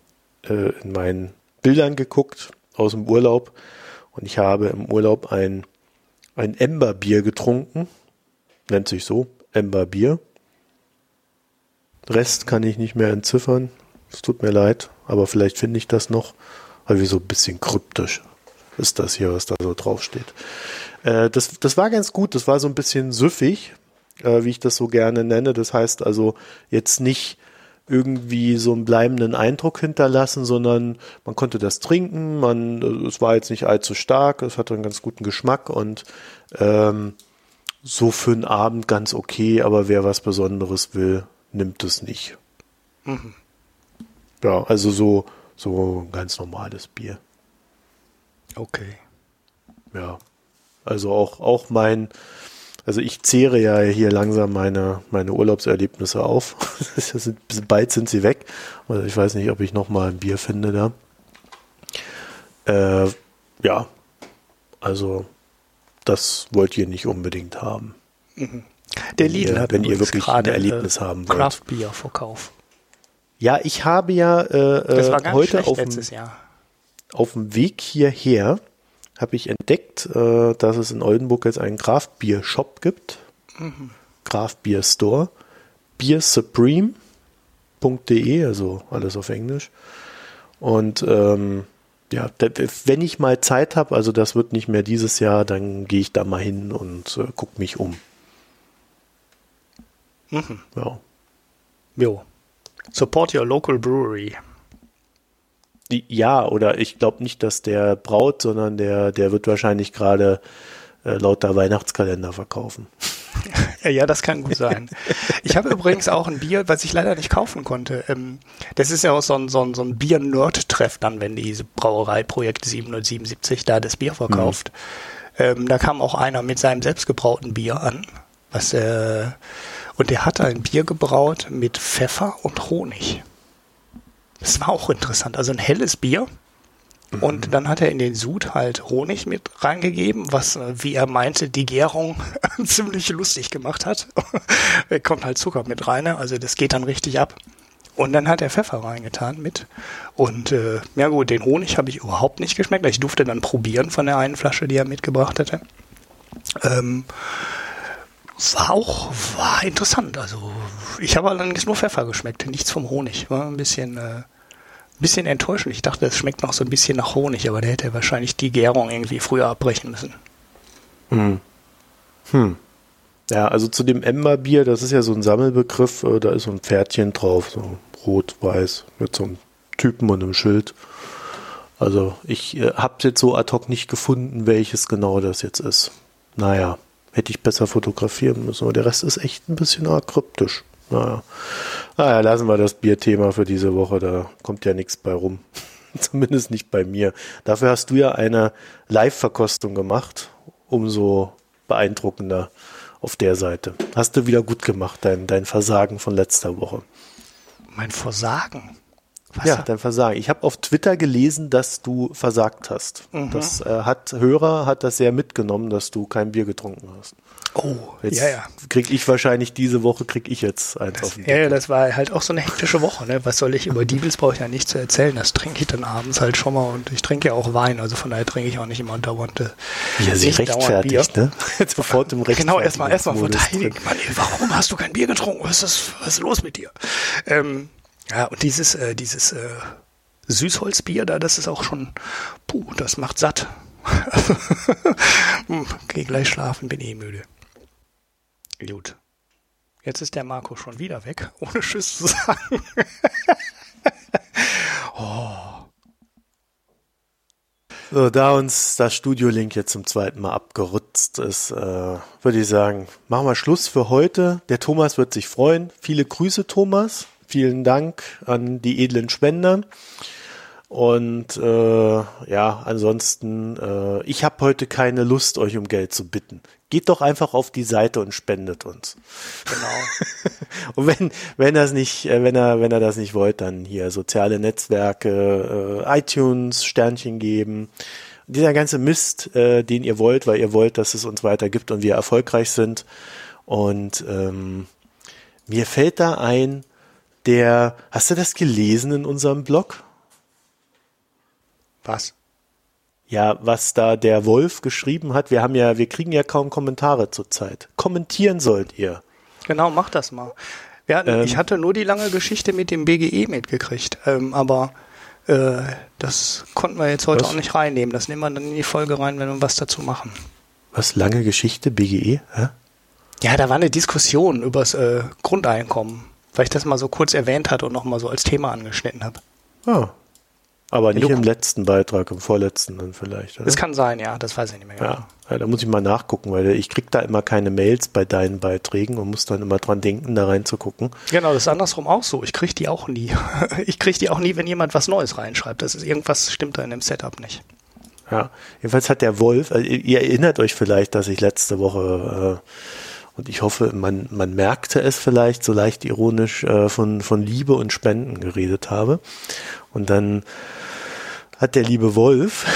äh, in meinen Bildern geguckt aus dem Urlaub. Und ich habe im Urlaub ein, ein Ember-Bier getrunken. Nennt sich so, Ember-Bier. Rest kann ich nicht mehr entziffern. Es tut mir leid, aber vielleicht finde ich das noch. Weil wie so ein bisschen kryptisch ist das hier, was da so draufsteht. Äh, das, das war ganz gut. Das war so ein bisschen süffig, äh, wie ich das so gerne nenne. Das heißt also jetzt nicht irgendwie so einen bleibenden Eindruck hinterlassen, sondern man konnte das trinken, man, es war jetzt nicht allzu stark, es hatte einen ganz guten Geschmack und ähm, so für einen Abend ganz okay, aber wer was Besonderes will, nimmt es nicht. Mhm. Ja, also so, so ein ganz normales Bier. Okay. Ja. Also auch, auch mein, also ich zehre ja hier langsam meine, meine Urlaubserlebnisse auf. *laughs* bald sind sie weg. Also ich weiß nicht, ob ich nochmal ein Bier finde da. Äh, ja, also das wollt ihr nicht unbedingt haben. Mhm. Der Lidl ihr, hat wenn ihr wirklich ein gerade Erlebnis äh, haben wollt. Craft Beer Verkauf. Ja, ich habe ja äh, Das war äh, ganz heute schlecht auf dem, letztes Jahr. auf dem Weg hierher habe ich entdeckt, äh, dass es in Oldenburg jetzt einen Craft Beer Shop gibt. Mhm. Craft Beer Store. Beersupreme.de, also alles auf Englisch. Und ähm, ja, wenn ich mal Zeit habe, also das wird nicht mehr dieses Jahr, dann gehe ich da mal hin und äh, gucke mich um. Mhm. Ja. Jo. Support your local brewery. Ja, oder ich glaube nicht, dass der braut, sondern der, der wird wahrscheinlich gerade äh, lauter Weihnachtskalender verkaufen. *laughs* Ja, das kann gut sein. Ich habe übrigens auch ein Bier, was ich leider nicht kaufen konnte. Ähm, das ist ja auch so ein, so ein, so ein Bier-Nerd-Treff dann, wenn diese Brauerei Projekt 777 da das Bier verkauft. Ähm, da kam auch einer mit seinem selbstgebrauten Bier an. Was, äh, und der hatte ein Bier gebraut mit Pfeffer und Honig. Das war auch interessant. Also ein helles Bier. Und dann hat er in den Sud halt Honig mit reingegeben, was, wie er meinte, die Gärung *laughs* ziemlich lustig gemacht hat. da *laughs* kommt halt Zucker mit rein, ne? also das geht dann richtig ab. Und dann hat er Pfeffer reingetan mit. Und äh, ja gut, den Honig habe ich überhaupt nicht geschmeckt. Ich durfte dann probieren von der einen Flasche, die er mitgebracht hatte. Ähm, war auch war interessant. Also ich habe allerdings nur Pfeffer geschmeckt, nichts vom Honig. War ein bisschen, äh, bisschen enttäuschend. Ich dachte, es schmeckt noch so ein bisschen nach Honig, aber der hätte wahrscheinlich die Gärung irgendwie früher abbrechen müssen. Hm. Hm. Ja, also zu dem Ember-Bier, das ist ja so ein Sammelbegriff, äh, da ist so ein Pferdchen drauf, so rot-weiß, mit so einem Typen und einem Schild. Also ich äh, habe jetzt so ad hoc nicht gefunden, welches genau das jetzt ist. Naja, hätte ich besser fotografieren müssen, aber der Rest ist echt ein bisschen arg kryptisch. Naja. naja, lassen wir das Bierthema für diese Woche, da kommt ja nichts bei rum. *laughs* Zumindest nicht bei mir. Dafür hast du ja eine Live-Verkostung gemacht. Umso beeindruckender auf der Seite. Hast du wieder gut gemacht, dein, dein Versagen von letzter Woche. Mein Versagen. Was Ja, dein Versagen. Ich habe auf Twitter gelesen, dass du versagt hast. Mhm. Das äh, hat Hörer hat das sehr mitgenommen, dass du kein Bier getrunken hast. Oh, Jetzt ja, ja. krieg ich wahrscheinlich diese Woche krieg ich jetzt eins auf den Ja, ja, das war halt auch so eine hektische Woche. Ne? Was soll ich über *laughs* Diebels brauche ich ja nicht zu erzählen. Das trinke ich dann abends halt schon mal und ich trinke ja auch Wein. Also von daher trinke ich auch nicht immer dauernd. äh, dauernd Bier. rechtfertigt, ne? *laughs* Sofort im Genau, erstmal erstmal verteidigen. Mann, warum hast du kein Bier getrunken? Was ist, was ist los mit dir? Ähm, ja, und dieses, äh, dieses äh, Süßholzbier da, das ist auch schon, puh, das macht satt. *laughs* hm, geh gleich schlafen, bin eh müde. Gut. Jetzt ist der Marco schon wieder weg, *laughs* ohne Tschüss zu sagen. *laughs* oh. So, da uns das Studio-Link jetzt zum zweiten Mal abgerutzt ist, äh, würde ich sagen, machen wir Schluss für heute. Der Thomas wird sich freuen. Viele Grüße, Thomas. Vielen Dank an die edlen Spender. Und äh, ja, ansonsten, äh, ich habe heute keine Lust, euch um Geld zu bitten. Geht doch einfach auf die Seite und spendet uns. Genau. *laughs* und wenn, wenn das nicht, äh, wenn er, wenn er das nicht wollt, dann hier soziale Netzwerke, äh, iTunes, Sternchen geben. Dieser ganze Mist, äh, den ihr wollt, weil ihr wollt, dass es uns weitergibt und wir erfolgreich sind. Und ähm, mir fällt da ein, der, hast du das gelesen in unserem Blog? Was? Ja, was da der Wolf geschrieben hat. Wir haben ja, wir kriegen ja kaum Kommentare zurzeit. Kommentieren sollt ihr. Genau, macht das mal. Hatten, ähm, ich hatte nur die lange Geschichte mit dem BGE mitgekriegt, ähm, aber äh, das konnten wir jetzt heute was? auch nicht reinnehmen. Das nehmen wir dann in die Folge rein, wenn wir was dazu machen. Was, lange Geschichte, BGE? Hä? Ja, da war eine Diskussion über das äh, Grundeinkommen, weil ich das mal so kurz erwähnt hatte und nochmal so als Thema angeschnitten habe. Ah, aber nicht im letzten Beitrag, im vorletzten dann vielleicht. Oder? Das kann sein, ja, das weiß ich nicht mehr genau. Ja, ja da muss ich mal nachgucken, weil ich kriege da immer keine Mails bei deinen Beiträgen und muss dann immer dran denken, da reinzugucken. Genau, das ist andersrum auch so. Ich kriege die auch nie. *laughs* Ich kriege die auch nie, wenn jemand was Neues reinschreibt. Das ist irgendwas stimmt da in dem Setup nicht. Ja, jedenfalls hat der Wolf, also ihr erinnert euch vielleicht, dass ich letzte Woche äh, und ich hoffe, man, man merkte es vielleicht so leicht ironisch äh, von, von Liebe und Spenden geredet habe. Und dann hat der liebe Wolf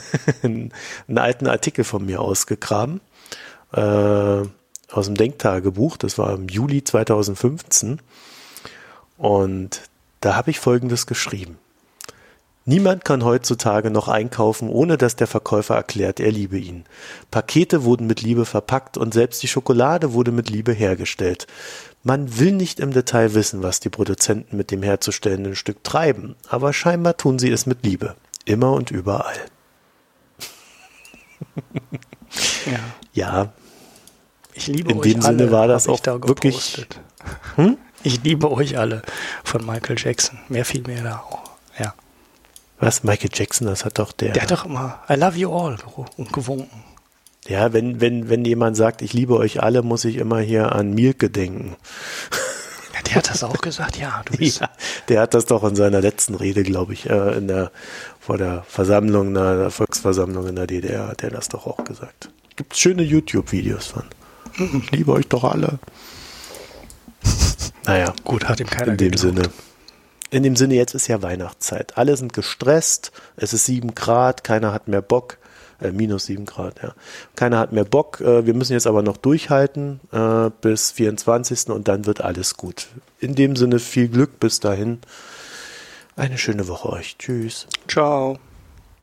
*laughs* einen, alten Artikel von mir ausgegraben äh, aus dem Denktagebuch. Das war im Juli 2015. Und da habe ich Folgendes geschrieben. Niemand kann heutzutage noch einkaufen, ohne dass der Verkäufer erklärt, er liebe ihn. Pakete wurden mit Liebe verpackt und selbst die Schokolade wurde mit Liebe hergestellt. Man will nicht im Detail wissen, was die Produzenten mit dem herzustellenden Stück treiben, aber scheinbar tun sie es mit Liebe. Immer und überall. ja. ja. Ich liebe In euch dem Sinne war das auch da wirklich. *laughs* Hm? Ich liebe euch alle von Michael Jackson. Mehr viel mehr da auch. Ja. Was? Michael Jackson, das hat doch der. Der hat doch immer I love you all und gewunken. Ja, wenn, wenn, wenn jemand sagt, ich liebe euch alle, muss ich immer hier an Mielke denken. Ja, der hat das auch gesagt, ja. Du bist ja, der hat das doch in seiner letzten Rede, glaube ich, äh, in der, vor der Versammlung, der Volksversammlung in der DDR, hat er das doch auch gesagt. Gibt schöne YouTube-Videos von. Ich liebe euch doch alle. Naja. Gut, hat ihm keiner In dem geglaubt. Sinne. In dem Sinne, jetzt ist ja Weihnachtszeit. Alle sind gestresst, es ist sieben Grad, keiner hat mehr Bock äh, minus sieben Grad, ja. Keiner hat mehr Bock. Äh, wir müssen jetzt aber noch durchhalten äh, bis 24. und dann wird alles gut. In dem Sinne viel Glück bis dahin. Eine schöne Woche euch. Tschüss. Ciao.